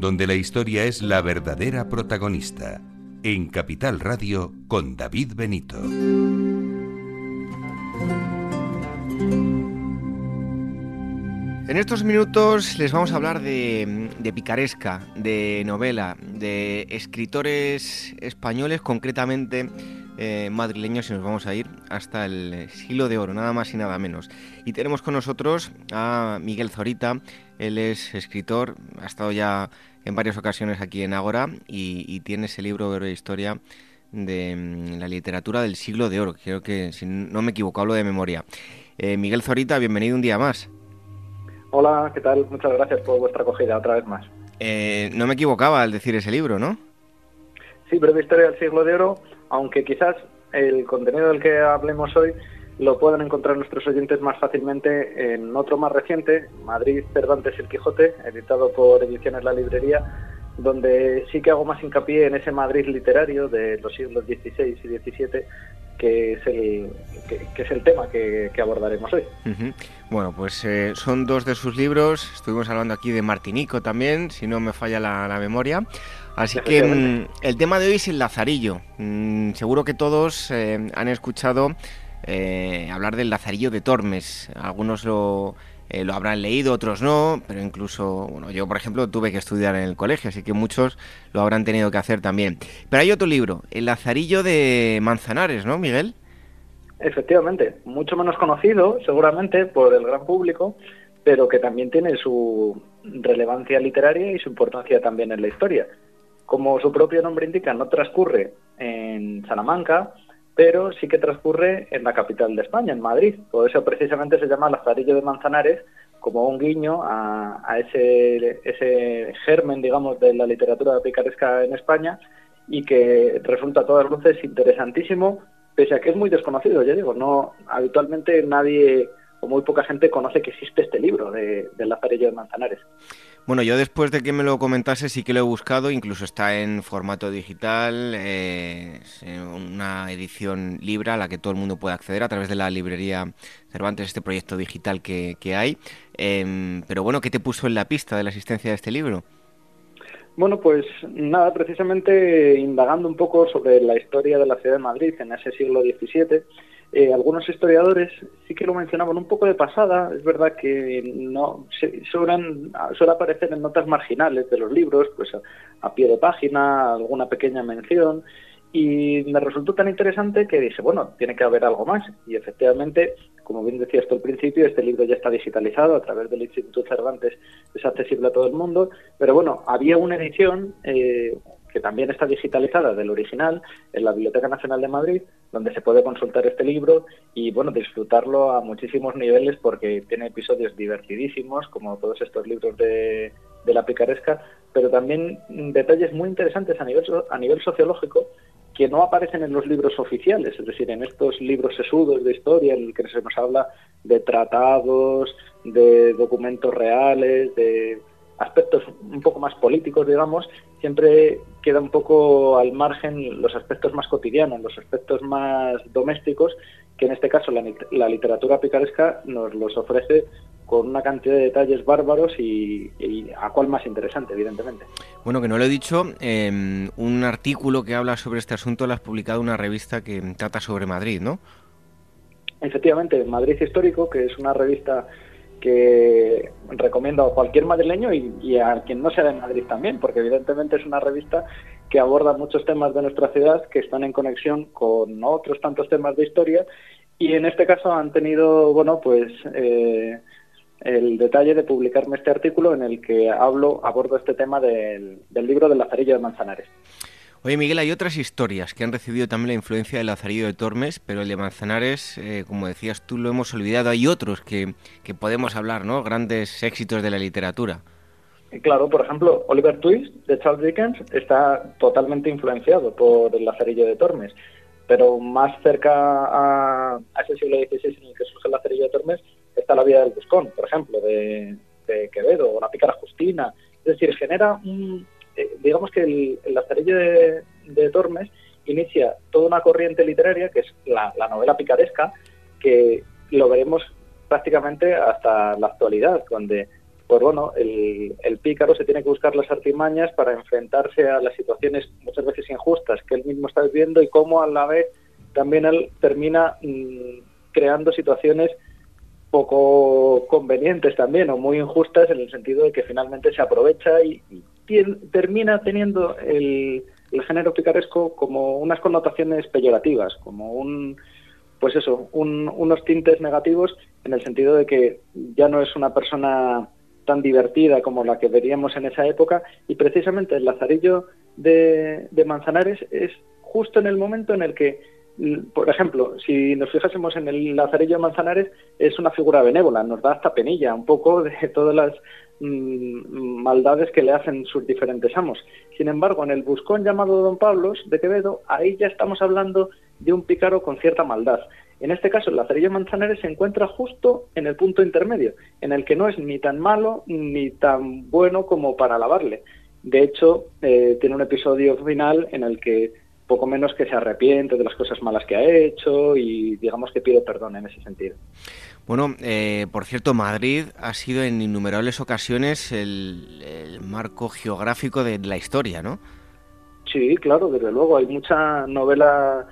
donde la historia es la verdadera protagonista. En Capital Radio con David Benito. En estos minutos les vamos a hablar de, picaresca, de novela, de escritores españoles, concretamente eh, madrileños, y nos vamos a ir hasta el siglo de oro, nada más y nada menos. Y tenemos con nosotros a Miguel Zorita, él es escritor, ha estado ya en varias ocasiones aquí en Ágora y, y tiene ese libro de historia de mm, la literatura del siglo de oro. Creo que, si no me equivoco, hablo de memoria. Eh, Miguel Zorita, bienvenido un día más. Hola, ¿qué tal? Muchas gracias por vuestra acogida otra vez más. Eh, no me equivocaba al decir ese libro, ¿no? Sí, breve historia del siglo de oro, aunque quizás el contenido del que hablemos hoy lo puedan encontrar nuestros oyentes más fácilmente en otro más reciente, Madrid Cervantes el Quijote, editado por Ediciones La Librería, donde sí que hago más hincapié en ese Madrid literario de los siglos XVI y XVII, que es el, que, que es el tema que, que, abordaremos hoy. Uh -huh. Bueno, pues eh, son dos de sus libros, estuvimos hablando aquí de Martinico también, si no me falla la, la memoria. Así que mmm, el tema de hoy es el Lazarillo. Mm, seguro que todos eh, han escuchado eh, hablar del Lazarillo de Tormes. Algunos lo, eh, lo habrán leído, otros no, pero incluso, bueno, yo por ejemplo tuve que estudiar en el colegio, así que muchos lo habrán tenido que hacer también. Pero hay otro libro, El Lazarillo de Manzanares, ¿no, Miguel? Efectivamente, mucho menos conocido seguramente por el gran público, pero que también tiene su relevancia literaria y su importancia también en la historia. Como su propio nombre indica, no transcurre en Salamanca, pero sí que transcurre en la capital de España, en Madrid. Por eso precisamente se llama Lazarillo de Manzanares, como un guiño a, a ese, germen, digamos, de la literatura picaresca en España y que resulta a todas luces interesantísimo, pese a que es muy desconocido, ya digo, no habitualmente nadie o muy poca gente conoce que existe este libro de, de Lazarillo de Manzanares. Bueno, yo después de que me lo comentase sí que lo he buscado, incluso está en formato digital, eh, una edición libre a la que todo el mundo puede acceder a través de la librería Cervantes, este proyecto digital que, hay. Eh, pero bueno, ¿qué te puso en la pista de la existencia de este libro? Bueno, pues nada, precisamente indagando un poco sobre la historia de la ciudad de Madrid en ese siglo XVII, eh, algunos historiadores sí que lo mencionaban un poco de pasada, es verdad que no suelen, suele aparecer en notas marginales de los libros, pues a, a pie de página, alguna pequeña mención, y me resultó tan interesante que dije, bueno, tiene que haber algo más. Y efectivamente, como bien decías tú al principio, este libro ya está digitalizado a través del Instituto Cervantes, es accesible a todo el mundo, pero bueno, había una edición eh, que también está digitalizada del original en la Biblioteca Nacional de Madrid, donde se puede consultar este libro y bueno, disfrutarlo a muchísimos niveles porque tiene episodios divertidísimos, como todos estos libros de, de la picaresca, pero también detalles muy interesantes a nivel, a nivel sociológico que no aparecen en los libros oficiales, es decir, en estos libros sesudos de historia en el que se nos habla de tratados, de documentos reales, de aspectos un poco más políticos, digamos, siempre queda un poco al margen los aspectos más cotidianos, los aspectos más domésticos, que en este caso la, literatura picaresca nos los ofrece con una cantidad de detalles bárbaros y, a cuál más interesante, evidentemente. Bueno, que no lo he dicho, em, un artículo que habla sobre este asunto lo has publicado en una revista que trata sobre Madrid, ¿no? Efectivamente, Madrid Histórico, que es una revista que recomiendo a cualquier madrileño y, a quien no sea de Madrid también, porque evidentemente es una revista que aborda muchos temas de nuestra ciudad que están en conexión con otros tantos temas de historia y en este caso han tenido, bueno, pues eh, el detalle de publicarme este artículo en el que hablo, abordo este tema del, del libro del Lazarillo de Manzanares. Oye, Miguel, hay otras historias que han recibido también la influencia del Lazarillo de Tormes, pero el de Manzanares, eh, como decías tú, lo hemos olvidado. Hay otros que, que, podemos hablar, ¿no? Grandes éxitos de la literatura. Claro, por ejemplo, Oliver Twist de Charles Dickens está totalmente influenciado por el Lazarillo de Tormes, pero más cerca a, ese siglo XVI en el que surge el Lazarillo de Tormes está la vida del Buscón, por ejemplo, de, de Quevedo, o la Pícara Justina. Es decir, genera un eh, digamos que el, el Lazarillo de, Tormes inicia toda una corriente literaria que es la, novela picaresca, que lo veremos prácticamente hasta la actualidad, donde pues bueno, el, pícaro se tiene que buscar las artimañas para enfrentarse a las situaciones muchas veces injustas que él mismo está viviendo y cómo a la vez también él termina mm, creando situaciones poco convenientes también o muy injustas en el sentido de que finalmente se aprovecha y, termina teniendo el, género picaresco como unas connotaciones peyorativas, como un, pues eso, unos tintes negativos en el sentido de que ya no es una persona tan divertida como la que veríamos en esa época y precisamente el Lazarillo de, de Manzanares es justo en el momento en el que por ejemplo, si nos fijásemos en el Lazarillo de Manzanares, es una figura benévola, nos da hasta penilla un poco de todas las mm, maldades que le hacen sus diferentes amos. Sin embargo, en el buscón llamado Don Pablos de Quevedo, ahí ya estamos hablando de un pícaro con cierta maldad. En este caso, el Lazarillo Manzanares se encuentra justo en el punto intermedio, en el que no es ni tan malo ni tan bueno como para alabarle. De hecho, eh, tiene un episodio final en el que poco menos que se arrepiente de las cosas malas que ha hecho y digamos que pide perdón en ese sentido. Bueno, eh, por cierto, Madrid ha sido en innumerables ocasiones el, marco geográfico de la historia, ¿no? Sí, claro, desde luego. Hay mucha novela,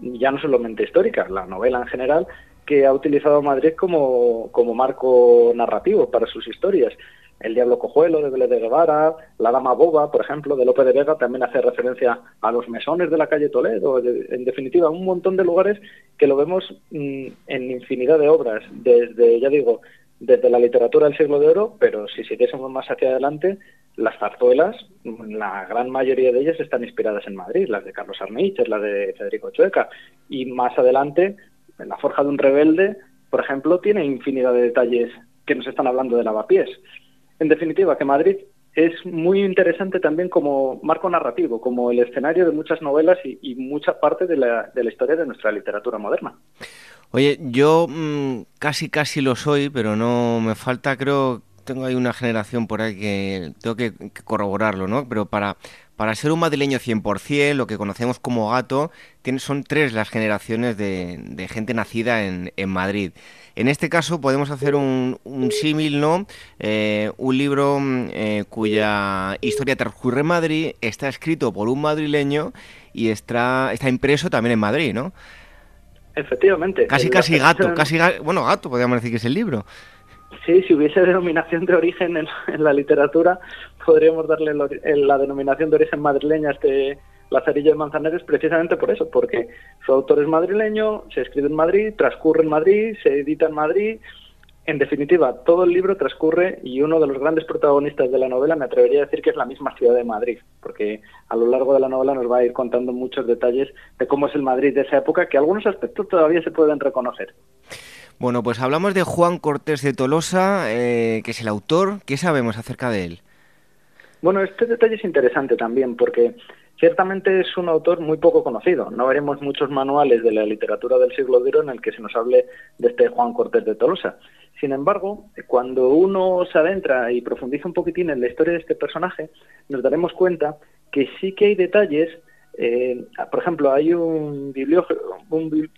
ya no solamente histórica, la novela en general, que ha utilizado Madrid como, como marco narrativo para sus historias. El Diablo Cojuelo de Vélez de Guevara, La Dama Boba, por ejemplo, de Lope de Vega, también hace referencia a los mesones de la calle Toledo, en definitiva, un montón de lugares que lo vemos mm, en infinidad de obras, desde, ya digo, desde la literatura del siglo de oro, pero si siguiésemos más hacia adelante, las zarzuelas, la gran mayoría de ellas están inspiradas en Madrid, las de Carlos Arniches, las de Federico Chueca, y más adelante, en La Forja de un Rebelde, por ejemplo, tiene infinidad de detalles que nos están hablando de lavapiés en definitiva, que Madrid es muy interesante también como marco narrativo, como el escenario de muchas novelas y, mucha parte de la, historia de nuestra literatura moderna. Oye, yo mm, casi casi lo soy, pero no me falta, creo, tengo ahí una generación por ahí que tengo que, corroborarlo, ¿no? Pero para, para ser un madrileño 100%, lo que conocemos como gato, son tres las generaciones de, de gente nacida en, en Madrid. En este caso podemos hacer un, símil, ¿no? Eh, un libro mm, eh, cuya historia transcurre en Madrid, está escrito por un madrileño y está, está impreso también en Madrid, ¿no? Efectivamente. Casi, casi gato, casi bueno, gato podríamos decir que es el libro. Sí, si hubiese denominación de origen en, la literatura, podríamos darle la denominación de origen madrileña a este, Lazarillo de Manzanares precisamente por eso, porque su autor es madrileño, se escribe en Madrid, transcurre en Madrid, se edita en Madrid. En definitiva, todo el libro transcurre y uno de los grandes protagonistas de la novela me atrevería a decir que es la misma ciudad de Madrid, porque a lo largo de la novela nos va a ir contando muchos detalles de cómo es el Madrid de esa época, que algunos aspectos todavía se pueden reconocer. Bueno, pues hablamos de Juan Cortés de Tolosa, eh, que es el autor. ¿Qué sabemos acerca de él? Bueno, este detalle es interesante también porque Ciertamente es un autor muy poco conocido. No veremos muchos manuales de la literatura del siglo de en el que se nos hable de este Juan Cortés de Tolosa. Sin embargo, cuando uno se adentra y profundiza un poquitín en la historia de este personaje, nos daremos cuenta que sí que hay detalles. Eh, por ejemplo, hay un, un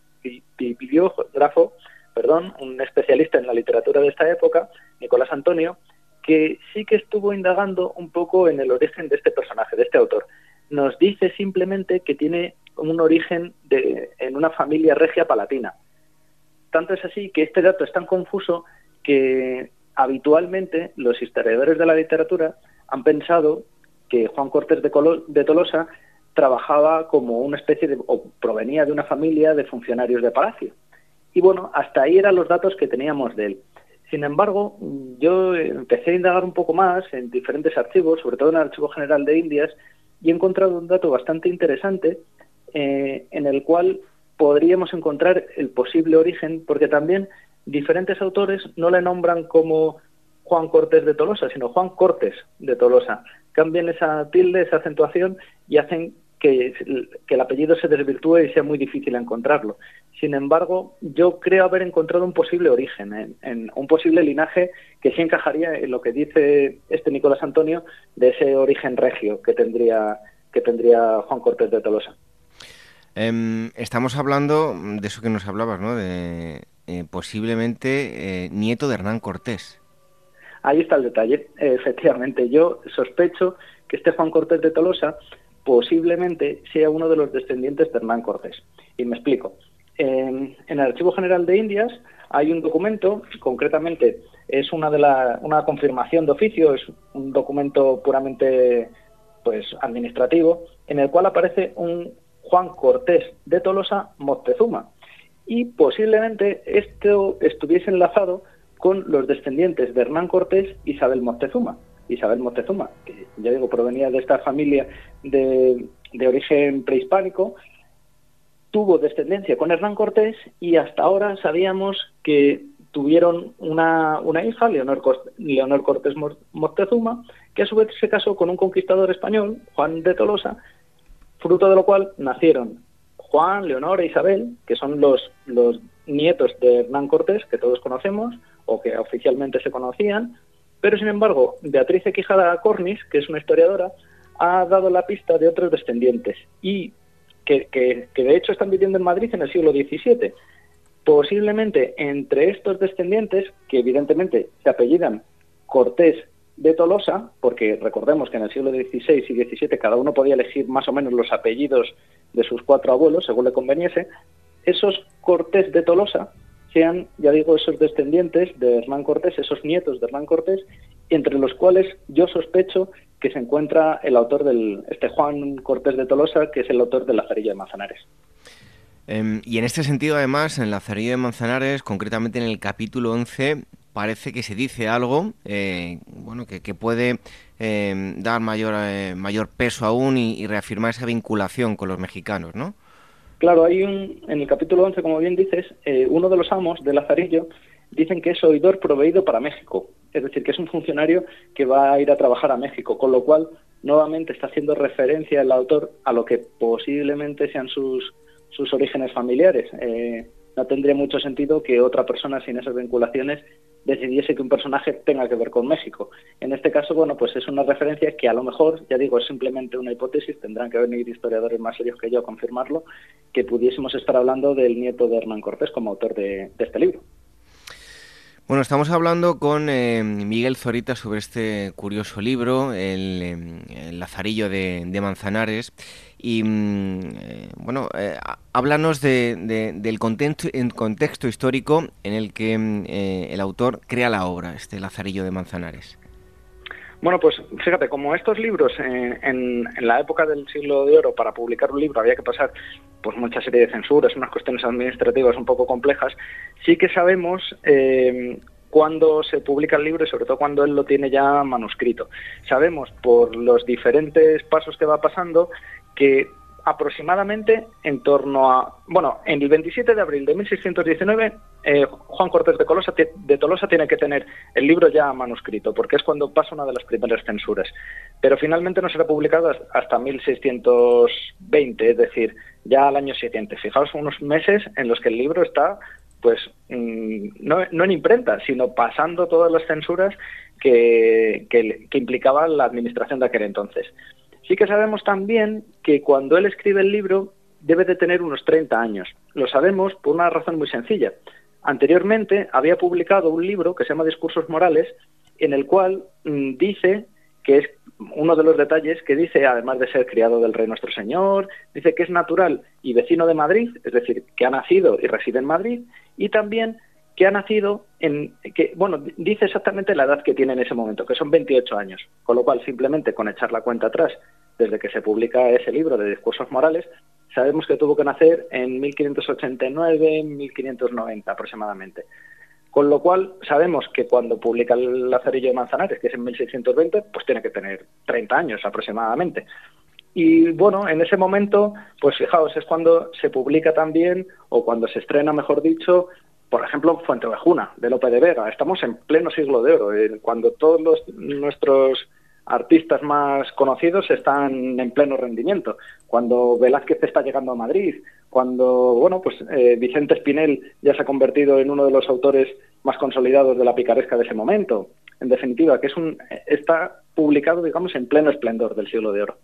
bibliógrafo, perdón, un especialista en la literatura de esta época, Nicolás Antonio, que sí que estuvo indagando un poco en el origen de este personaje, de este autor. Nos dice simplemente que tiene un origen de, en una familia regia palatina. Tanto es así que este dato es tan confuso que habitualmente los historiadores de la literatura han pensado que Juan Cortés de, de Tolosa trabajaba como una especie de, o provenía de una familia de funcionarios de palacio. Y bueno, hasta ahí eran los datos que teníamos de él. Sin embargo, yo empecé a indagar un poco más en diferentes archivos, sobre todo en el Archivo General de Indias, y he encontrado un dato bastante interesante eh, en el cual podríamos encontrar el posible origen, porque también diferentes autores no le nombran como Juan Cortés de Tolosa, sino Juan Cortés de Tolosa. Cambian esa tilde, esa acentuación y hacen que, el apellido se desvirtúe y sea muy difícil encontrarlo. Sin embargo, yo creo haber encontrado un posible origen, en, un posible linaje que sí encajaría en lo que dice este Nicolás Antonio de ese origen regio que tendría, que tendría Juan Cortés de Tolosa. Em, estamos hablando de eso que nos hablabas, ¿no? De eh, posiblemente eh, nieto de Hernán Cortés. Ahí está el detalle. Efectivamente, yo sospecho que este Juan Cortés de Tolosa posiblemente sea uno de los descendientes de Hernán Cortés. Y me explico. En, el Archivo General de Indias hay un documento, concretamente es una de la, una confirmación de oficio, es un documento puramente pues administrativo, en el cual aparece un Juan Cortés de Tolosa Moctezuma. Y posiblemente esto estuviese enlazado con los descendientes de Hernán Cortés y Isabel Moctezuma. Isabel Moctezuma, que ya digo provenía de esta familia de, origen prehispánico, tuvo descendencia con Hernán Cortés y hasta ahora sabíamos que tuvieron una, una hija, Leonor, Leonor Cortés Moctezuma, que a su vez se casó con un conquistador español, Juan de Tolosa, fruto de lo cual nacieron Juan, Leonor e Isabel, que son los, los nietos de Hernán Cortés, que todos conocemos, o que oficialmente se conocían, pero, sin embargo, Beatriz Quijada Cornis, que es una historiadora, ha dado la pista de otros descendientes y que, que, de hecho están viviendo en Madrid en el siglo XVII. Posiblemente entre estos descendientes, que evidentemente se apellidan Cortés de Tolosa, porque recordemos que en el siglo XVI y XVII cada uno podía elegir más o menos los apellidos de sus cuatro abuelos, según le conveniese, esos Cortés de Tolosa sean, ya digo, esos descendientes de Hernán Cortés, esos nietos de Hernán Cortés, entre los cuales yo sospecho que se encuentra el autor del, este Juan Cortés de Tolosa, que es el autor de Lazarillo de Manzanares. Em, y en este sentido, además, en Lazarillo de Manzanares, concretamente en el capítulo 11, parece que se dice algo eh, bueno, que, puede em, dar mayor, eh, mayor peso aún y, reafirmar esa vinculación con los mexicanos, ¿no? Claro, hay un, en el capítulo 11, como bien dices, eh, uno de los amos de Lazarillo dicen que es oidor proveído para México, es decir, que es un funcionario que va a ir a trabajar a México, con lo cual nuevamente está haciendo referencia el autor a lo que posiblemente sean sus, sus orígenes familiares. Eh, no tendría mucho sentido que otra persona sin esas vinculaciones decidiese que un personaje tenga que ver con México. En este caso, bueno, pues es una referencia que a lo mejor, ya digo, es simplemente una hipótesis, tendrán que venir historiadores más serios que yo a confirmarlo, que pudiésemos estar hablando del nieto de Hernán Cortés como autor de, este libro. Bueno, estamos hablando con eh, Miguel Zorita sobre este curioso libro, El, eh, Lazarillo de, de Manzanares. Y mm, eh, bueno, eh, háblanos de, del contexto, contexto histórico en el que mm, eh, el autor crea la obra, este Lazarillo de Manzanares. Bueno, pues fíjate, como estos libros en, la época del siglo de oro, para publicar un libro había que pasar pues mucha serie de censuras, unas cuestiones administrativas un poco complejas, sí que sabemos eh, cuándo se publica el libro y sobre todo cuando él lo tiene ya manuscrito. Sabemos por los diferentes pasos que va pasando que aproximadamente en torno a, bueno, en el 27 de abril de 1619, eh, Juan Cortés de, Colosa, de Tolosa tiene que tener el libro ya manuscrito, porque es cuando pasa una de las primeras censuras. Pero finalmente no será publicado hasta 1620, es decir, ya al año siguiente. Fijaos, unos meses en los que el libro está pues mm, no, no en imprenta, sino pasando todas las censuras que, que, que implicaba la administración de aquel entonces. Sí que sabemos también que cuando él escribe el libro debe de tener unos 30 años. Lo sabemos por una razón muy sencilla. Anteriormente había publicado un libro que se llama Discursos Morales, en el cual mm, dice que es uno de los detalles que dice, además de ser criado del Rey Nuestro Señor, dice que es natural y vecino de Madrid, es decir, que ha nacido y reside en Madrid, y también que ha nacido en, que, bueno, dice exactamente la edad que tiene en ese momento, que son 28 años, con lo cual simplemente con echar la cuenta atrás, desde que se publica ese libro de discursos morales, sabemos que tuvo que nacer en 1589, 1590 aproximadamente. Con lo cual sabemos que cuando publica el Lazarillo de Manzanares, que es en 1620, pues tiene que tener 30 años aproximadamente. Y bueno, en ese momento, pues fijaos, es cuando se publica también, o cuando se estrena, mejor dicho, por ejemplo, Fuente Ovejuna, de Lope de Vega. Estamos en pleno siglo de oro, cuando todos los, nuestros artistas más conocidos están en pleno rendimiento. Cuando Velázquez está llegando a Madrid, cuando bueno, pues eh, Vicente Espinel ya se ha convertido en uno de los autores más consolidados de la picaresca de ese momento. En definitiva, que es un está publicado, digamos, en pleno esplendor del siglo de oro.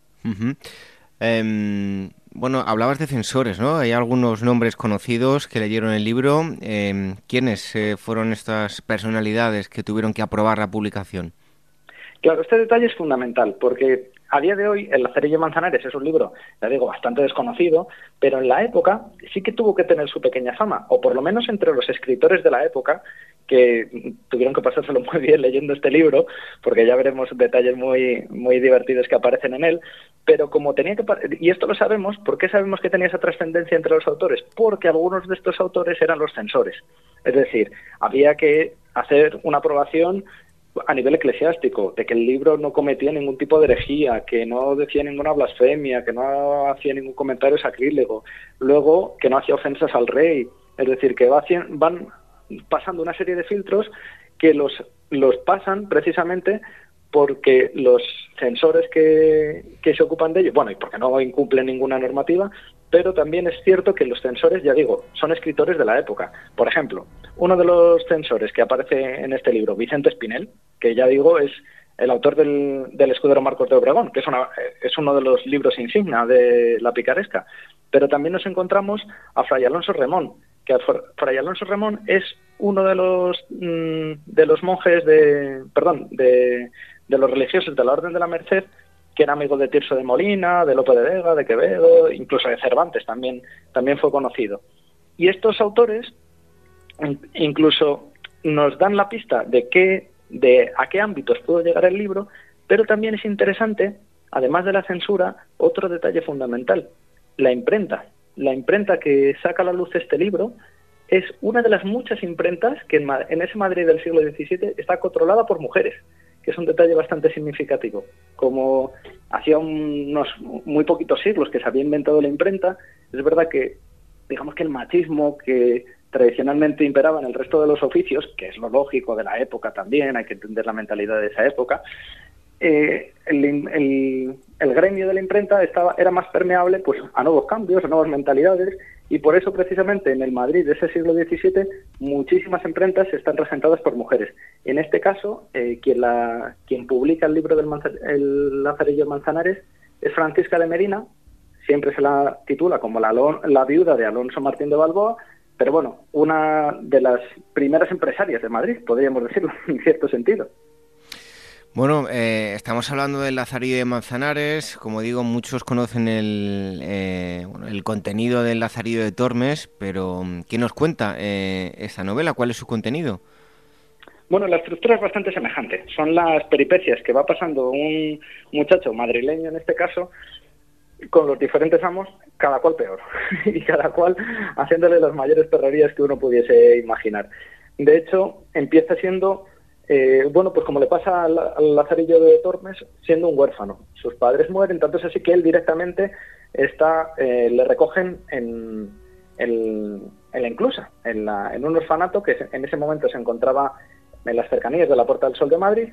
Bueno, hablabas de censores, ¿no? Hay algunos nombres conocidos que leyeron el libro. Eh, ¿Quiénes fueron estas personalidades que tuvieron que aprobar la publicación? Claro, este detalle es fundamental porque a día de hoy El Lazarillo Manzanares es un libro, ya digo, bastante desconocido, pero en la época sí que tuvo que tener su pequeña fama, o por lo menos entre los escritores de la época que tuvieron que pasárselo muy bien leyendo este libro, porque ya veremos detalles muy, muy divertidos que aparecen en él, pero como tenía que... Y esto lo sabemos, ¿por qué sabemos que tenía esa trascendencia entre los autores? Porque algunos de estos autores eran los censores. Es decir, había que hacer una aprobación a nivel eclesiástico, de que el libro no cometía ningún tipo de herejía, que no decía ninguna blasfemia, que no hacía ningún comentario sacrílego, luego que no hacía ofensas al rey, es decir, que van pasando una serie de filtros que los, los pasan precisamente porque los censores que, que se ocupan de ello, bueno, y porque no incumplen ninguna normativa, pero también es cierto que los censores, ya digo, son escritores de la época. Por ejemplo, uno de los censores que aparece en este libro, Vicente Espinel, que ya digo es el autor del, del Escudero Marcos de Obregón, que es, una, es uno de los libros insignia de la picaresca. Pero también nos encontramos a Fray Alonso Remón, que Fray Alonso Remón es uno de los, mm, de los monjes de, perdón, de, de los religiosos de la Orden de la Merced que era amigo de Tirso de Molina, de Lope de Vega, de Quevedo, incluso de Cervantes también, también fue conocido. Y estos autores incluso nos dan la pista de qué, de a qué ámbitos pudo llegar el libro, pero también es interesante, además de la censura, otro detalle fundamental, la imprenta. La imprenta que saca a la luz este libro es una de las muchas imprentas que en, ese Madrid del siglo XVII está controlada por mujeres es un detalle bastante significativo. Como hacía unos muy poquitos siglos que se había inventado la imprenta, es verdad que, digamos que el machismo que tradicionalmente imperaba en el resto de los oficios, que es lo lógico de la época también, hay que entender la mentalidad de esa época, eh, el, gremio de la imprenta estaba, era más permeable pues, a nuevos cambios, a nuevas mentalidades, y por eso precisamente en el Madrid de ese siglo XVII muchísimas imprentas están regentadas por mujeres. En este caso, eh, quien, la, quien publica el libro del el Lazarillo Manzanares es Francisca de Medina, siempre se la titula como la, la viuda de Alonso Martín de Balboa, pero bueno, una de las primeras empresarias de Madrid, podríamos decirlo en cierto sentido. Bueno, eh, estamos hablando del Lazarillo de Manzanares. Como digo, muchos conocen el, eh, el contenido del Lazarillo de Tormes, pero ¿qué nos cuenta eh, esta novela? ¿Cuál es su contenido? Bueno, la estructura es bastante semejante. Son las peripecias que va pasando un muchacho madrileño, en este caso, con los diferentes amos, cada cual peor, y cada cual haciéndole las mayores perrerías que uno pudiese imaginar. De hecho, empieza siendo eh, bueno, pues como le pasa al, Lazarillo de Tormes, siendo un huérfano. Sus padres mueren, tanto es así que él directamente está, eh, le recogen en, en, la inclusa, en, en, un orfanato que en ese momento se encontraba en las cercanías de la Puerta del Sol de Madrid,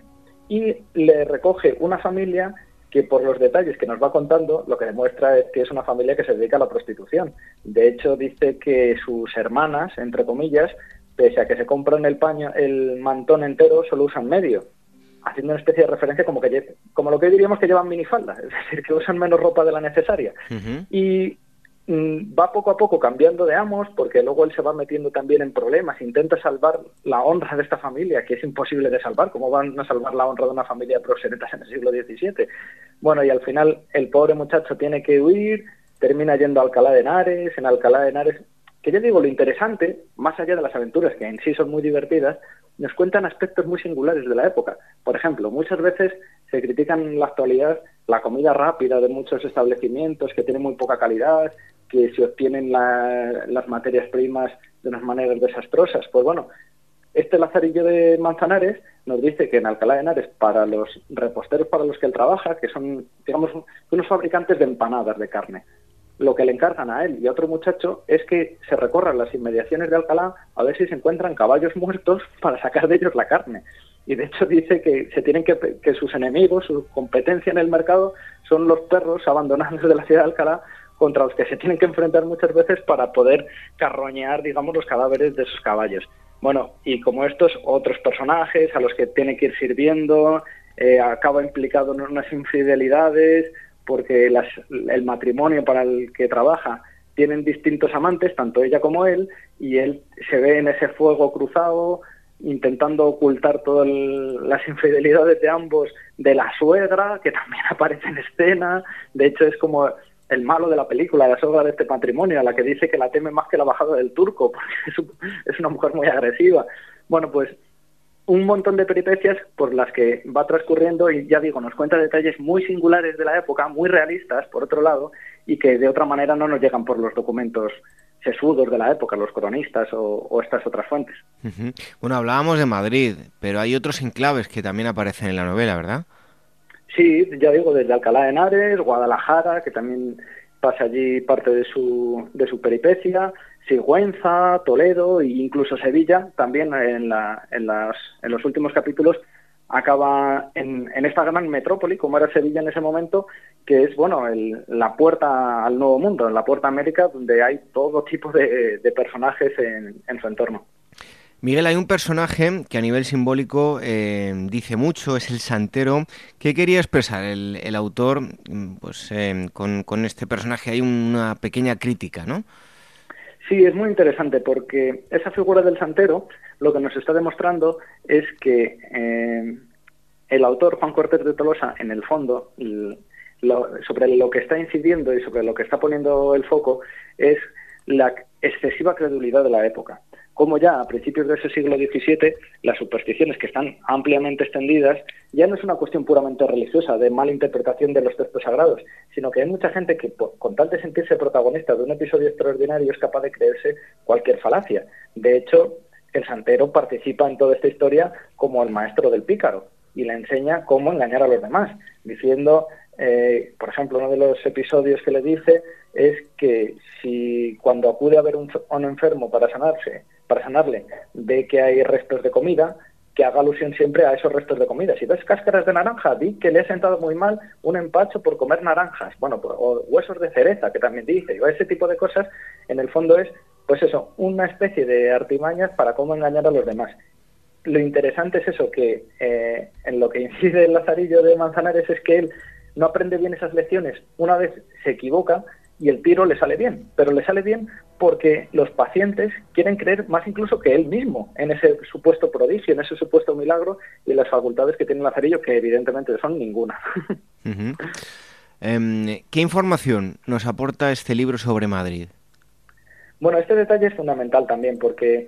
y le recoge una familia que por los detalles que nos va contando, lo que demuestra es que es una familia que se dedica a la prostitución. De hecho, dice que sus hermanas, entre comillas, pese a que se compran el paño, el mantón entero, solo usan medio, haciendo una especie de referencia como que como lo que diríamos que llevan minifalda, es decir, que usan menos ropa de la necesaria. Y Mm, va poco a poco cambiando de amos porque luego él se va metiendo también en problemas, intenta salvar la honra de esta familia, que es imposible de salvar, ¿cómo van a salvar la honra de una familia de proxenetas en el siglo XVII? Bueno, y al final el pobre muchacho tiene que huir, termina yendo a Alcalá de Henares, en Alcalá de Henares, que yo digo, lo interesante, más allá de las aventuras, que en sí son muy divertidas, nos cuentan aspectos muy singulares de la época. Por ejemplo, muchas veces se critican en la actualidad la comida rápida de muchos establecimientos que tienen muy poca calidad, que se obtienen las materias primas de unas maneras desastrosas. Pues bueno, este Lazarillo de Manzanares nos dice que en Alcalá de Henares, para los reposteros para los que él trabaja, que son, digamos, unos fabricantes de empanadas de carne, lo que le encargan a él y a otro muchacho es que se recorran las inmediaciones de Alcalá a ver si se encuentran caballos muertos para sacar de ellos la carne. Y de hecho dice que se tienen que, que sus enemigos, su competencia en el mercado, son los perros abandonados de la ciudad de Alcalá contra los que se tienen que enfrentar muchas veces para poder carroñear, digamos, los cadáveres de sus caballos. Bueno, y como estos otros personajes a los que tiene que ir sirviendo, eh, acaba implicado en unas infidelidades, porque el matrimonio para el que trabaja tienen distintos amantes, tanto ella como él, y él se ve en ese fuego cruzado, intentando ocultar todas las infidelidades de ambos, de la suegra, que también aparece en escena, de hecho es como el malo de la película, la soga de este patrimonio, a la que dice que la teme más que la bajada del turco, porque es una mujer muy agresiva. Bueno, pues un montón de peripecias por las que va transcurriendo y ya digo, nos cuenta detalles muy singulares de la época, muy realistas, por otro lado, y que de otra manera no nos llegan por los documentos sesudos de la época, los cronistas o, estas otras fuentes. Bueno, hablábamos de Madrid, pero hay otros enclaves que también aparecen en la novela, ¿verdad? Sí, ya digo, desde Alcalá de Henares, Guadalajara, que también pasa allí parte de su, de su peripecia, Sigüenza, Toledo e incluso Sevilla, también en, la, en, las, en los últimos capítulos acaba en, en, esta gran metrópoli, como era Sevilla en ese momento, que es bueno el, la puerta al nuevo mundo, la puerta a América, donde hay todo tipo de, personajes en, su entorno. Miguel, hay un personaje que a nivel simbólico eh, dice mucho, es el santero. ¿Qué quería expresar el, el autor? Mm, pues eh, con, con, este personaje hay una pequeña crítica, ¿no? Sí, es muy interesante porque esa figura del santero lo que nos está demostrando es que eh, el autor Juan Cortés de Tolosa, en el fondo, lo, sobre lo que está incidiendo y sobre lo que está poniendo el foco es la excesiva credulidad de la época como ya a principios de ese siglo XVII las supersticiones que están ampliamente extendidas ya no es una cuestión puramente religiosa, de mala interpretación de los textos sagrados, sino que hay mucha gente que, con tal de sentirse protagonista de un episodio extraordinario, es capaz de creerse cualquier falacia. De hecho, el santero participa en toda esta historia como el maestro del pícaro y le enseña cómo engañar a los demás, diciendo, eh, por ejemplo, uno de los episodios que le dice es que si cuando acude a ver a un enfermo para sanarse, para sanarle, ve que hay restos de comida, que haga alusión siempre a esos restos de comida. Si ves cáscaras de naranja, di que le ha sentado muy mal un empacho por comer naranjas, bueno, o huesos de cereza, que también dice, o ese tipo de cosas, en el fondo es, pues eso, una especie de artimañas para cómo engañar a los demás. Lo interesante es eso, que eh, en lo que incide el Lazarillo de Manzanares es que él no aprende bien esas lecciones, una vez se equivoca, y el tiro le sale bien, pero le sale bien porque los pacientes quieren creer más incluso que él mismo en ese supuesto prodigio, en ese supuesto milagro y las facultades que tiene el Lazarillo, que evidentemente son ninguna. Em, ¿Qué información nos aporta este libro sobre Madrid? Bueno, este detalle es fundamental también porque,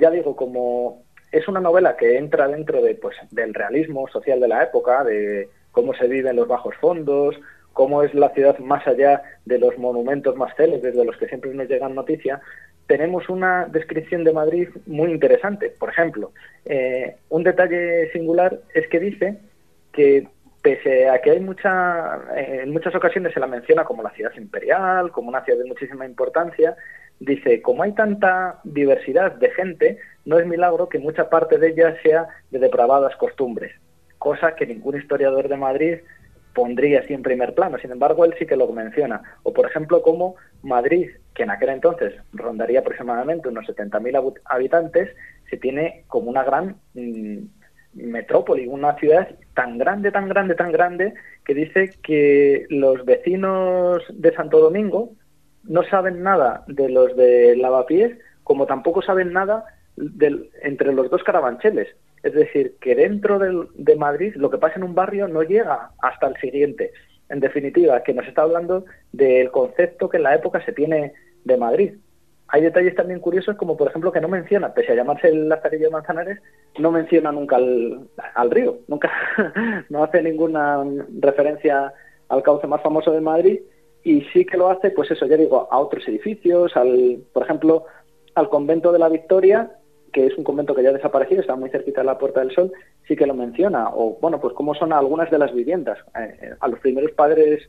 ya digo, como es una novela que entra dentro de, pues, del realismo social de la época, de cómo se vive en los bajos fondos, cómo es la ciudad más allá de los monumentos más célebres de los que siempre nos llegan noticias, tenemos una descripción de Madrid muy interesante. Por ejemplo, eh, un detalle singular es que dice que pese a que hay mucha, eh, en muchas ocasiones se la menciona como la ciudad imperial, como una ciudad de muchísima importancia, dice, como hay tanta diversidad de gente, no es milagro que mucha parte de ella sea de depravadas costumbres, cosa que ningún historiador de Madrid pondría así en primer plano. Sin embargo, él sí que lo menciona. O, por ejemplo, como Madrid, que en aquel entonces rondaría aproximadamente unos 70.000 habitantes, se tiene como una gran mm, metrópoli, una ciudad tan grande, tan grande, tan grande, que dice que los vecinos de Santo Domingo no saben nada de los de Lavapiés, como tampoco saben nada del, entre los dos carabancheles. Es decir, que dentro de Madrid lo que pasa en un barrio no llega hasta el siguiente. En definitiva, que nos está hablando del concepto que en la época se tiene de Madrid. Hay detalles también curiosos, como por ejemplo que no menciona, pese a llamarse el Lazarillo de Manzanares, no menciona nunca al, río, nunca no hace ninguna referencia al cauce más famoso de Madrid y sí que lo hace, pues eso, ya digo, a otros edificios, al, por ejemplo, al convento de la Victoria, que es un convento que ya ha desaparecido, está muy cerquita de la Puerta del Sol, sí que lo menciona. O, bueno, pues cómo son algunas de las viviendas. Eh, eh, a los primeros padres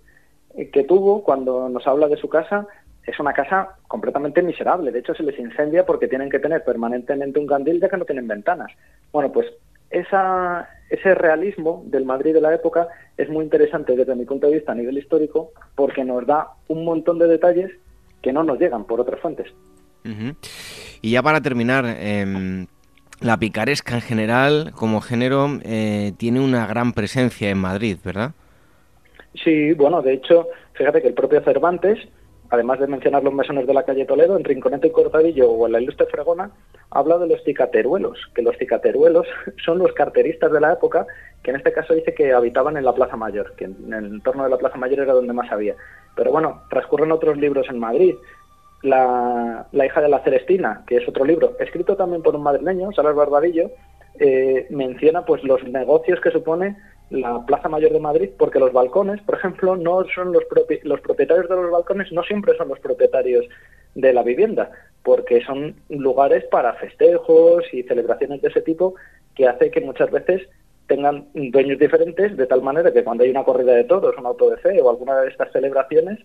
eh, que tuvo, cuando nos habla de su casa, es una casa completamente miserable. De hecho, se les incendia porque tienen que tener permanentemente un candil ya que no tienen ventanas. Bueno, pues esa, ese realismo del Madrid de la época es muy interesante desde mi punto de vista a nivel histórico porque nos da un montón de detalles que no nos llegan por otras fuentes. Y ya para terminar, em, la picaresca en general, como género, eh, tiene una gran presencia en Madrid, ¿verdad? Sí, bueno, de hecho, fíjate que el propio Cervantes, además de mencionar los mesones de la calle Toledo, en Rinconete y Cortadillo o en la Ilustre Fregona, habla de los cicateruelos, que los cicateruelos son los carteristas de la época, que en este caso dice que habitaban en la Plaza Mayor, que en el entorno de la Plaza Mayor era donde más había. Pero bueno, transcurren otros libros en Madrid, la, hija de la Celestina, que es otro libro, escrito también por un madrileño, Salas Barbadillo, eh, menciona pues los negocios que supone la Plaza Mayor de Madrid, porque los balcones, por ejemplo, no son los, los propietarios de los balcones, no siempre son los propietarios de la vivienda, porque son lugares para festejos y celebraciones de ese tipo que hace que muchas veces tengan dueños diferentes, de tal manera que cuando hay una corrida de toros, un auto de fe o alguna de estas celebraciones,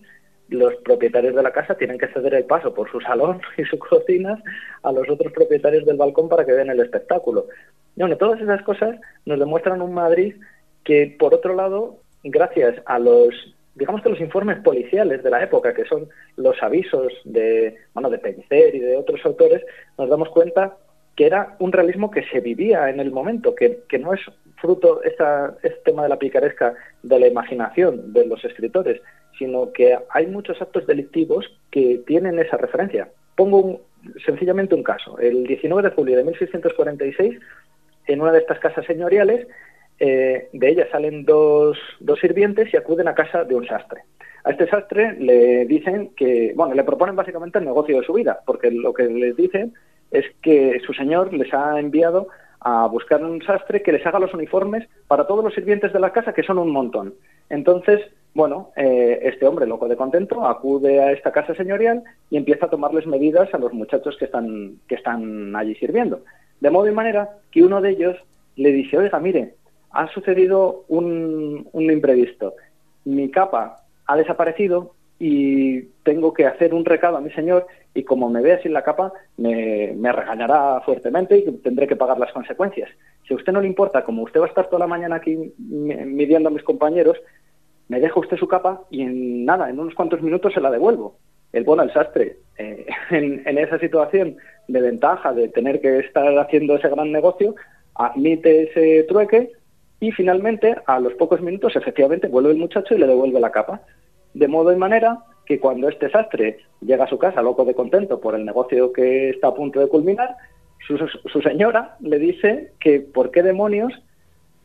los propietarios de la casa tienen que ceder el paso por su salón y su cocina a los otros propietarios del balcón para que vean el espectáculo. Bueno, todas esas cosas nos demuestran un Madrid que, por otro lado, gracias a los, digamos que los informes policiales de la época, que son los avisos de, bueno, de Pellicer y de otros autores, nos damos cuenta que era un realismo que se vivía en el momento, que, que no es fruto, esta, este tema de la picaresca, de la imaginación de los escritores, sino que hay muchos actos delictivos que tienen esa referencia. Pongo sencillamente un caso. El 19 de julio de 1646, en una de estas casas señoriales, eh, de ellas salen dos, dos sirvientes y acuden a casa de un sastre. A este sastre le dicen que, bueno, le proponen básicamente el negocio de su vida, porque lo que les dicen es que su señor les ha enviado a buscar un sastre que les haga los uniformes para todos los sirvientes de la casa, que son un montón. Entonces, bueno, eh, este hombre, loco de contento, acude a esta casa señorial y empieza a tomarles medidas a los muchachos que están, que están allí sirviendo. De modo y manera que uno de ellos le dice, oiga, mire, ha sucedido un, un imprevisto. Mi capa ha desaparecido y tengo que hacer un recado a mi señor y como me vea sin la capa me, me, regañará fuertemente y tendré que pagar las consecuencias. Si a usted no le importa, como usted va a estar toda la mañana aquí midiendo a mis compañeros, me deja usted su capa y en nada, en unos cuantos minutos se la devuelvo. El bueno, el sastre, eh, en, esa situación de ventaja de tener que estar haciendo ese gran negocio, admite ese trueque y finalmente, a los pocos minutos, efectivamente, vuelve el muchacho y le devuelve la capa. De modo y manera que cuando este sastre llega a su casa loco de contento por el negocio que está a punto de culminar, su, señora le dice que por qué demonios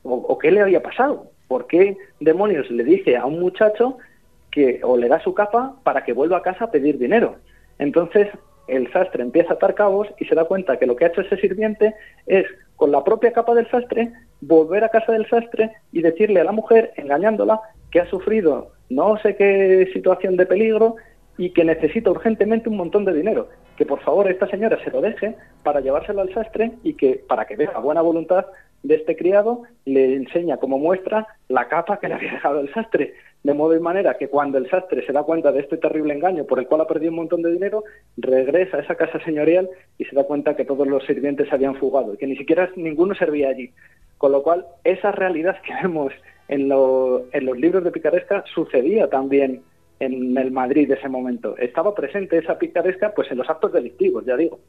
o qué le había pasado, ¿Por qué demonios le dice a un muchacho que o le da su capa para que vuelva a casa a pedir dinero? Entonces el sastre empieza a atar cabos y se da cuenta que lo que ha hecho ese sirviente es, con la propia capa del sastre, volver a casa del sastre y decirle a la mujer, engañándola, que ha sufrido no sé qué situación de peligro y que necesita urgentemente un montón de dinero. Que por favor esta señora se lo deje para llevárselo al sastre y que, para que vea buena voluntad de este criado, le enseña como muestra la capa que le había dejado el sastre. De modo y manera que cuando el sastre se da cuenta de este terrible engaño por el cual ha perdido un montón de dinero, regresa a esa casa señorial y se da cuenta que todos los sirvientes habían fugado y que ni siquiera ninguno servía allí. Con lo cual, esa realidad que vemos en, en los libros de picaresca sucedía también en el Madrid de ese momento. Estaba presente esa picaresca pues en los actos delictivos, ya digo.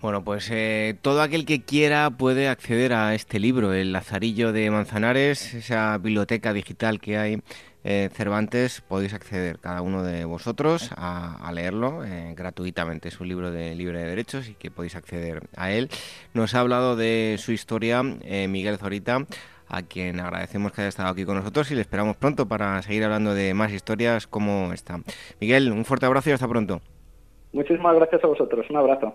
Bueno, pues eh, todo aquel que quiera puede acceder a este libro, El Lazarillo de Manzanares, esa biblioteca digital que hay eh, Cervantes, podéis acceder cada uno de vosotros a, leerlo eh, gratuitamente. Es un libro de libre de derechos y que podéis acceder a él. Nos ha hablado de su historia Miguel Zorita a quien agradecemos que haya estado aquí con nosotros y le esperamos pronto para seguir hablando de más historias como esta. Miguel, un fuerte abrazo y hasta pronto. Muchísimas gracias a vosotros. Un abrazo.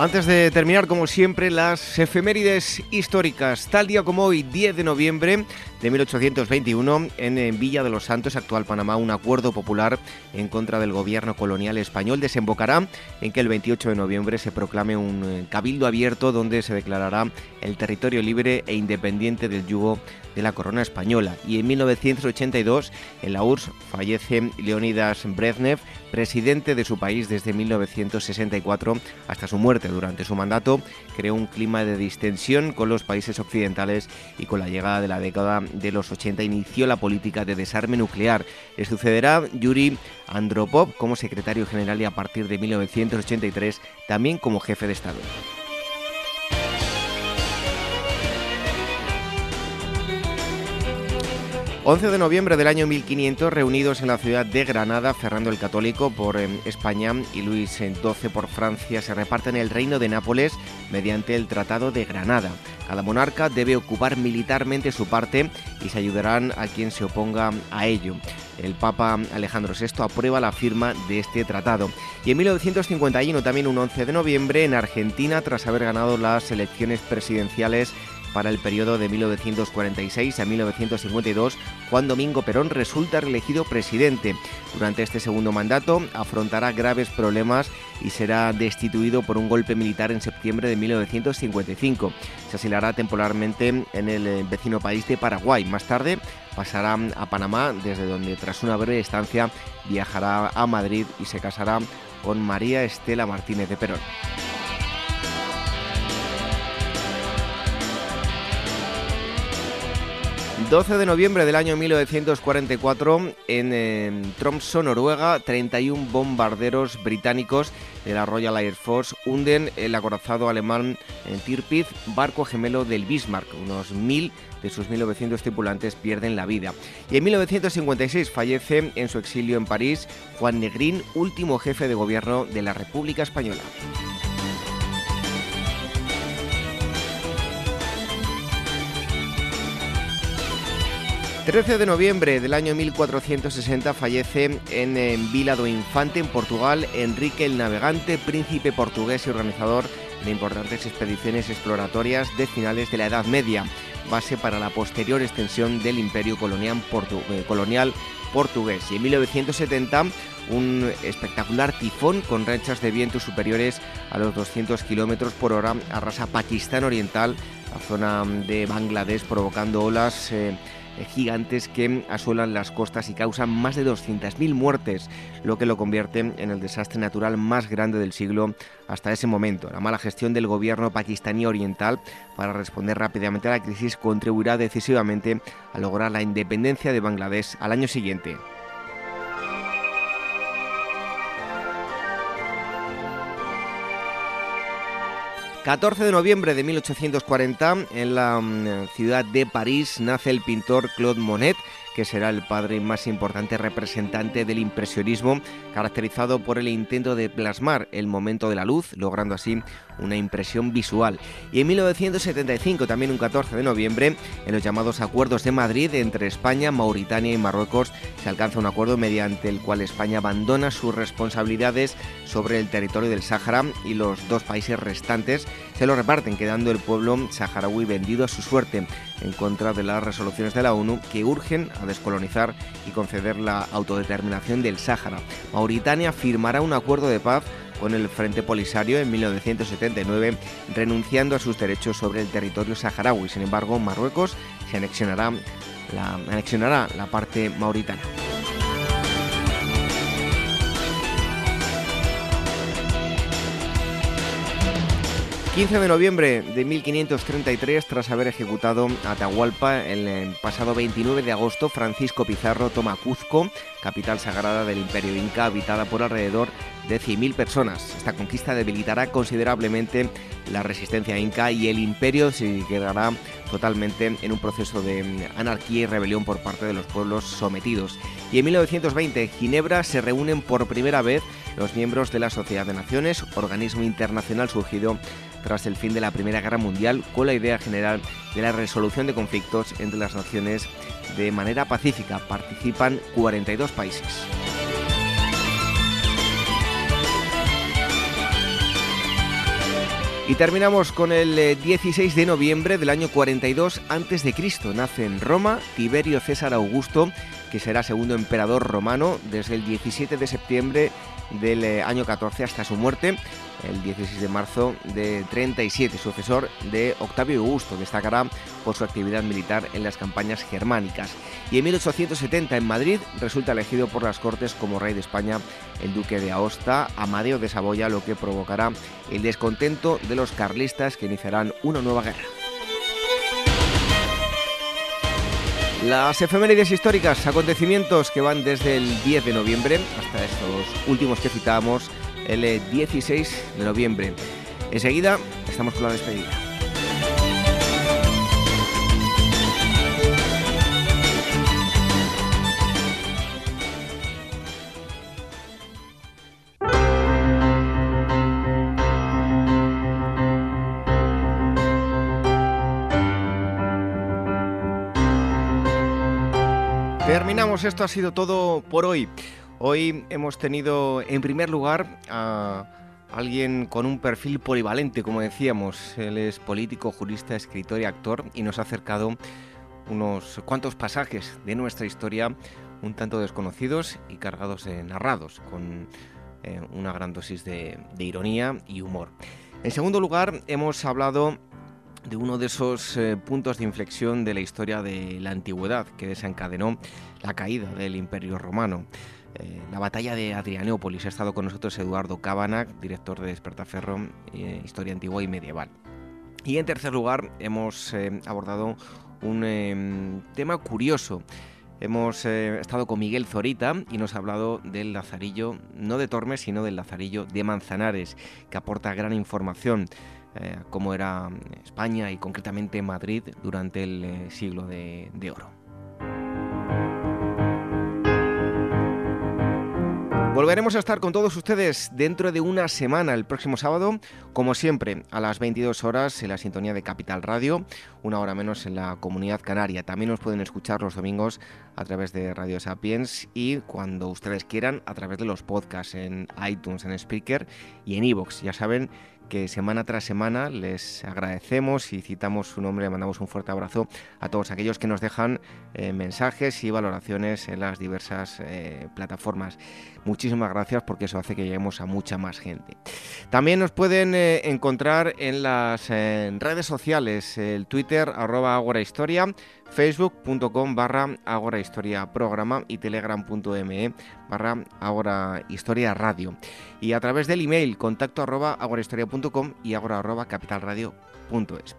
Antes de terminar, como siempre, las efemérides históricas. Tal día como hoy, 10 de noviembre de 1821, en Villa de los Santos, actual Panamá, un acuerdo popular en contra del gobierno colonial español desembocará en que el 28 de noviembre se proclame un eh, cabildo abierto donde se declarará el territorio libre e independiente del yugo de la corona española. Y en 1982, en la URSS, fallece Leonidas Brezhnev, presidente de su país desde 1964 hasta su muerte. Durante su mandato creó un clima de distensión con los países occidentales y con la llegada de la década de los 80 inició la política de desarme nuclear. Le sucederá Yuri Andropov como secretario general y a partir de 1983 también como jefe de Estado. 11 de noviembre del año 1500, reunidos en la ciudad de Granada, Fernando el Católico por eh, España y Luis XII por Francia, se reparten el reino de Nápoles mediante el Tratado de Granada. Cada monarca debe ocupar militarmente su parte y se ayudarán a quien se oponga a ello. El Papa Alejandro VI aprueba la firma de este tratado. Y en 1951, también un 11 de noviembre, en Argentina, tras haber ganado las elecciones presidenciales para el periodo de 1946 a 1952, Juan Domingo Perón resulta reelegido presidente. Durante este segundo mandato afrontará graves problemas y será destituido por un golpe militar en septiembre de 1955. Se asilará temporalmente en el eh, vecino país de Paraguay. Más tarde pasará a Panamá, desde donde tras una breve estancia viajará a Madrid y se casará con María Estela Martínez de Perón. 12 de noviembre del año 1944, en, Tromsø, Noruega, 31 bombarderos británicos de la Royal Air Force hunden el acorazado alemán en Tirpitz, barco gemelo del Bismarck. Unos mil de sus 1.900 tripulantes pierden la vida. Y en 1956 fallece en su exilio en París Juan Negrín, último jefe de gobierno de la República Española. 13 de noviembre del año 1460 fallece en, Vila do Infante, en Portugal, Enrique el Navegante, príncipe portugués y organizador de importantes expediciones exploratorias de finales de la Edad Media, base para la posterior extensión del imperio colonial, eh, portugués. Y en 1970 un espectacular tifón con rachas de viento superiores a los 200 kilómetros por hora arrasa Pakistán Oriental, la zona de Bangladesh, provocando olas. Eh, gigantes que asuelan las costas y causan más de 200.000 muertes, lo que lo convierte en el desastre natural más grande del siglo hasta ese momento. La mala gestión del gobierno pakistaní oriental para responder rápidamente a la crisis contribuirá decisivamente a lograr la independencia de Bangladesh al año siguiente. 14 de noviembre de 1840, en la mm, ciudad de París, nace el pintor Claude Monet, que será el padre más importante representante del impresionismo, caracterizado por el intento de plasmar el momento de la luz, logrando así una impresión visual. Y en 1975, también un 14 de noviembre, en los llamados Acuerdos de Madrid entre España, Mauritania y Marruecos, se alcanza un acuerdo mediante el cual España abandona sus responsabilidades sobre el territorio del Sáhara y los dos países restantes se lo reparten, quedando el pueblo saharaui vendido a su suerte en contra de las resoluciones de la ONU que urgen a descolonizar y conceder la autodeterminación del Sáhara. Mauritania firmará un acuerdo de paz con el Frente Polisario en 1979, renunciando a sus derechos sobre el territorio saharaui. Sin embargo, Marruecos se anexionará la, anexionará la parte mauritana. 15 de noviembre de 1533, tras haber ejecutado Atahualpa el pasado 29 de agosto, Francisco Pizarro toma Cuzco, capital sagrada del Imperio Inca, habitada por alrededor de 100.000 personas. Esta conquista debilitará considerablemente la resistencia inca y el imperio se quedará totalmente en un proceso de anarquía y rebelión por parte de los pueblos sometidos. Y en 1920, Ginebra se reúnen por primera vez los miembros de la Sociedad de Naciones, organismo internacional surgido tras el fin de la Primera Guerra Mundial con la idea general de la resolución de conflictos entre las naciones de manera pacífica. Participan 42 países. Y terminamos con el 16 eh, de noviembre del año 42 a.C. Nace en Roma Tiberio César Augusto, que será segundo emperador romano desde el 17 de septiembre del eh, año 14 hasta su muerte el 16 de marzo de 37, sucesor de Octavio Augusto. Destacará por su actividad militar en las campañas germánicas. Y en 1870 en Madrid resulta elegido por las Cortes como rey de España el duque de Aosta, Amadeo de Saboya, lo que provocará el descontento de los carlistas que iniciarán una nueva guerra. Las efemérides históricas, acontecimientos que van desde el 10 de noviembre hasta estos últimos que citábamos el 16 de noviembre. Enseguida estamos con la despedida. Terminamos, esto ha sido todo por hoy. Hoy hemos tenido en primer lugar a alguien con un perfil polivalente, como decíamos. Él es político, jurista, escritor y actor y nos ha acercado unos cuantos pasajes de nuestra historia un tanto desconocidos y cargados de narrados, con eh, una gran dosis de, ironía y humor. En segundo lugar, hemos hablado de uno de esos eh, puntos de inflexión de la historia de la antigüedad que desencadenó la caída del Imperio Romano. Eh, la batalla de Adrianópolis. Ha estado con nosotros Eduardo Cabanac, director de Despertaferro, eh, Historia Antigua y Medieval. Y en tercer lugar hemos eh, abordado un em, tema curioso. Hemos estado con Miguel Zorita y nos ha hablado del Lazarillo, no de Tormes, sino del Lazarillo de Manzanares, que aporta gran información cómo era España y concretamente Madrid durante el siglo de oro. Volveremos a estar con todos ustedes dentro de una semana, el próximo sábado, como siempre, a las 22 horas en la sintonía de Capital Radio, una hora menos en la comunidad canaria. También nos pueden escuchar los domingos a través de Radio Sapiens y cuando ustedes quieran a través de los podcasts en iTunes, en Speaker y en iVoox. Ya saben que semana tras semana les agradecemos y citamos su nombre, le mandamos un fuerte abrazo a todos aquellos que nos dejan eh, mensajes y valoraciones en las diversas eh, plataformas. Muchísimas gracias porque eso hace que lleguemos a mucha más gente. También nos pueden eh, encontrar en las redes sociales, el Twitter arroba Agora Historia, facebook.com barra Historia Programa y telegram.me barra Agora Historia Radio. Y a través del email contacto arroba agorahistoria.com y agora arroba capitalradio.es.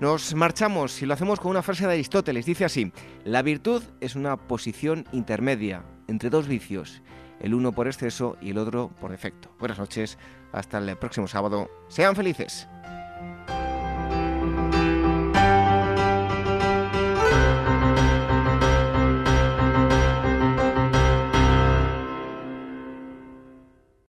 Nos marchamos y lo hacemos con una frase de Aristóteles. Dice así, la virtud es una posición intermedia entre dos vicios, el uno por exceso y el otro por defecto. Buenas noches, hasta el próximo sábado. Sean felices.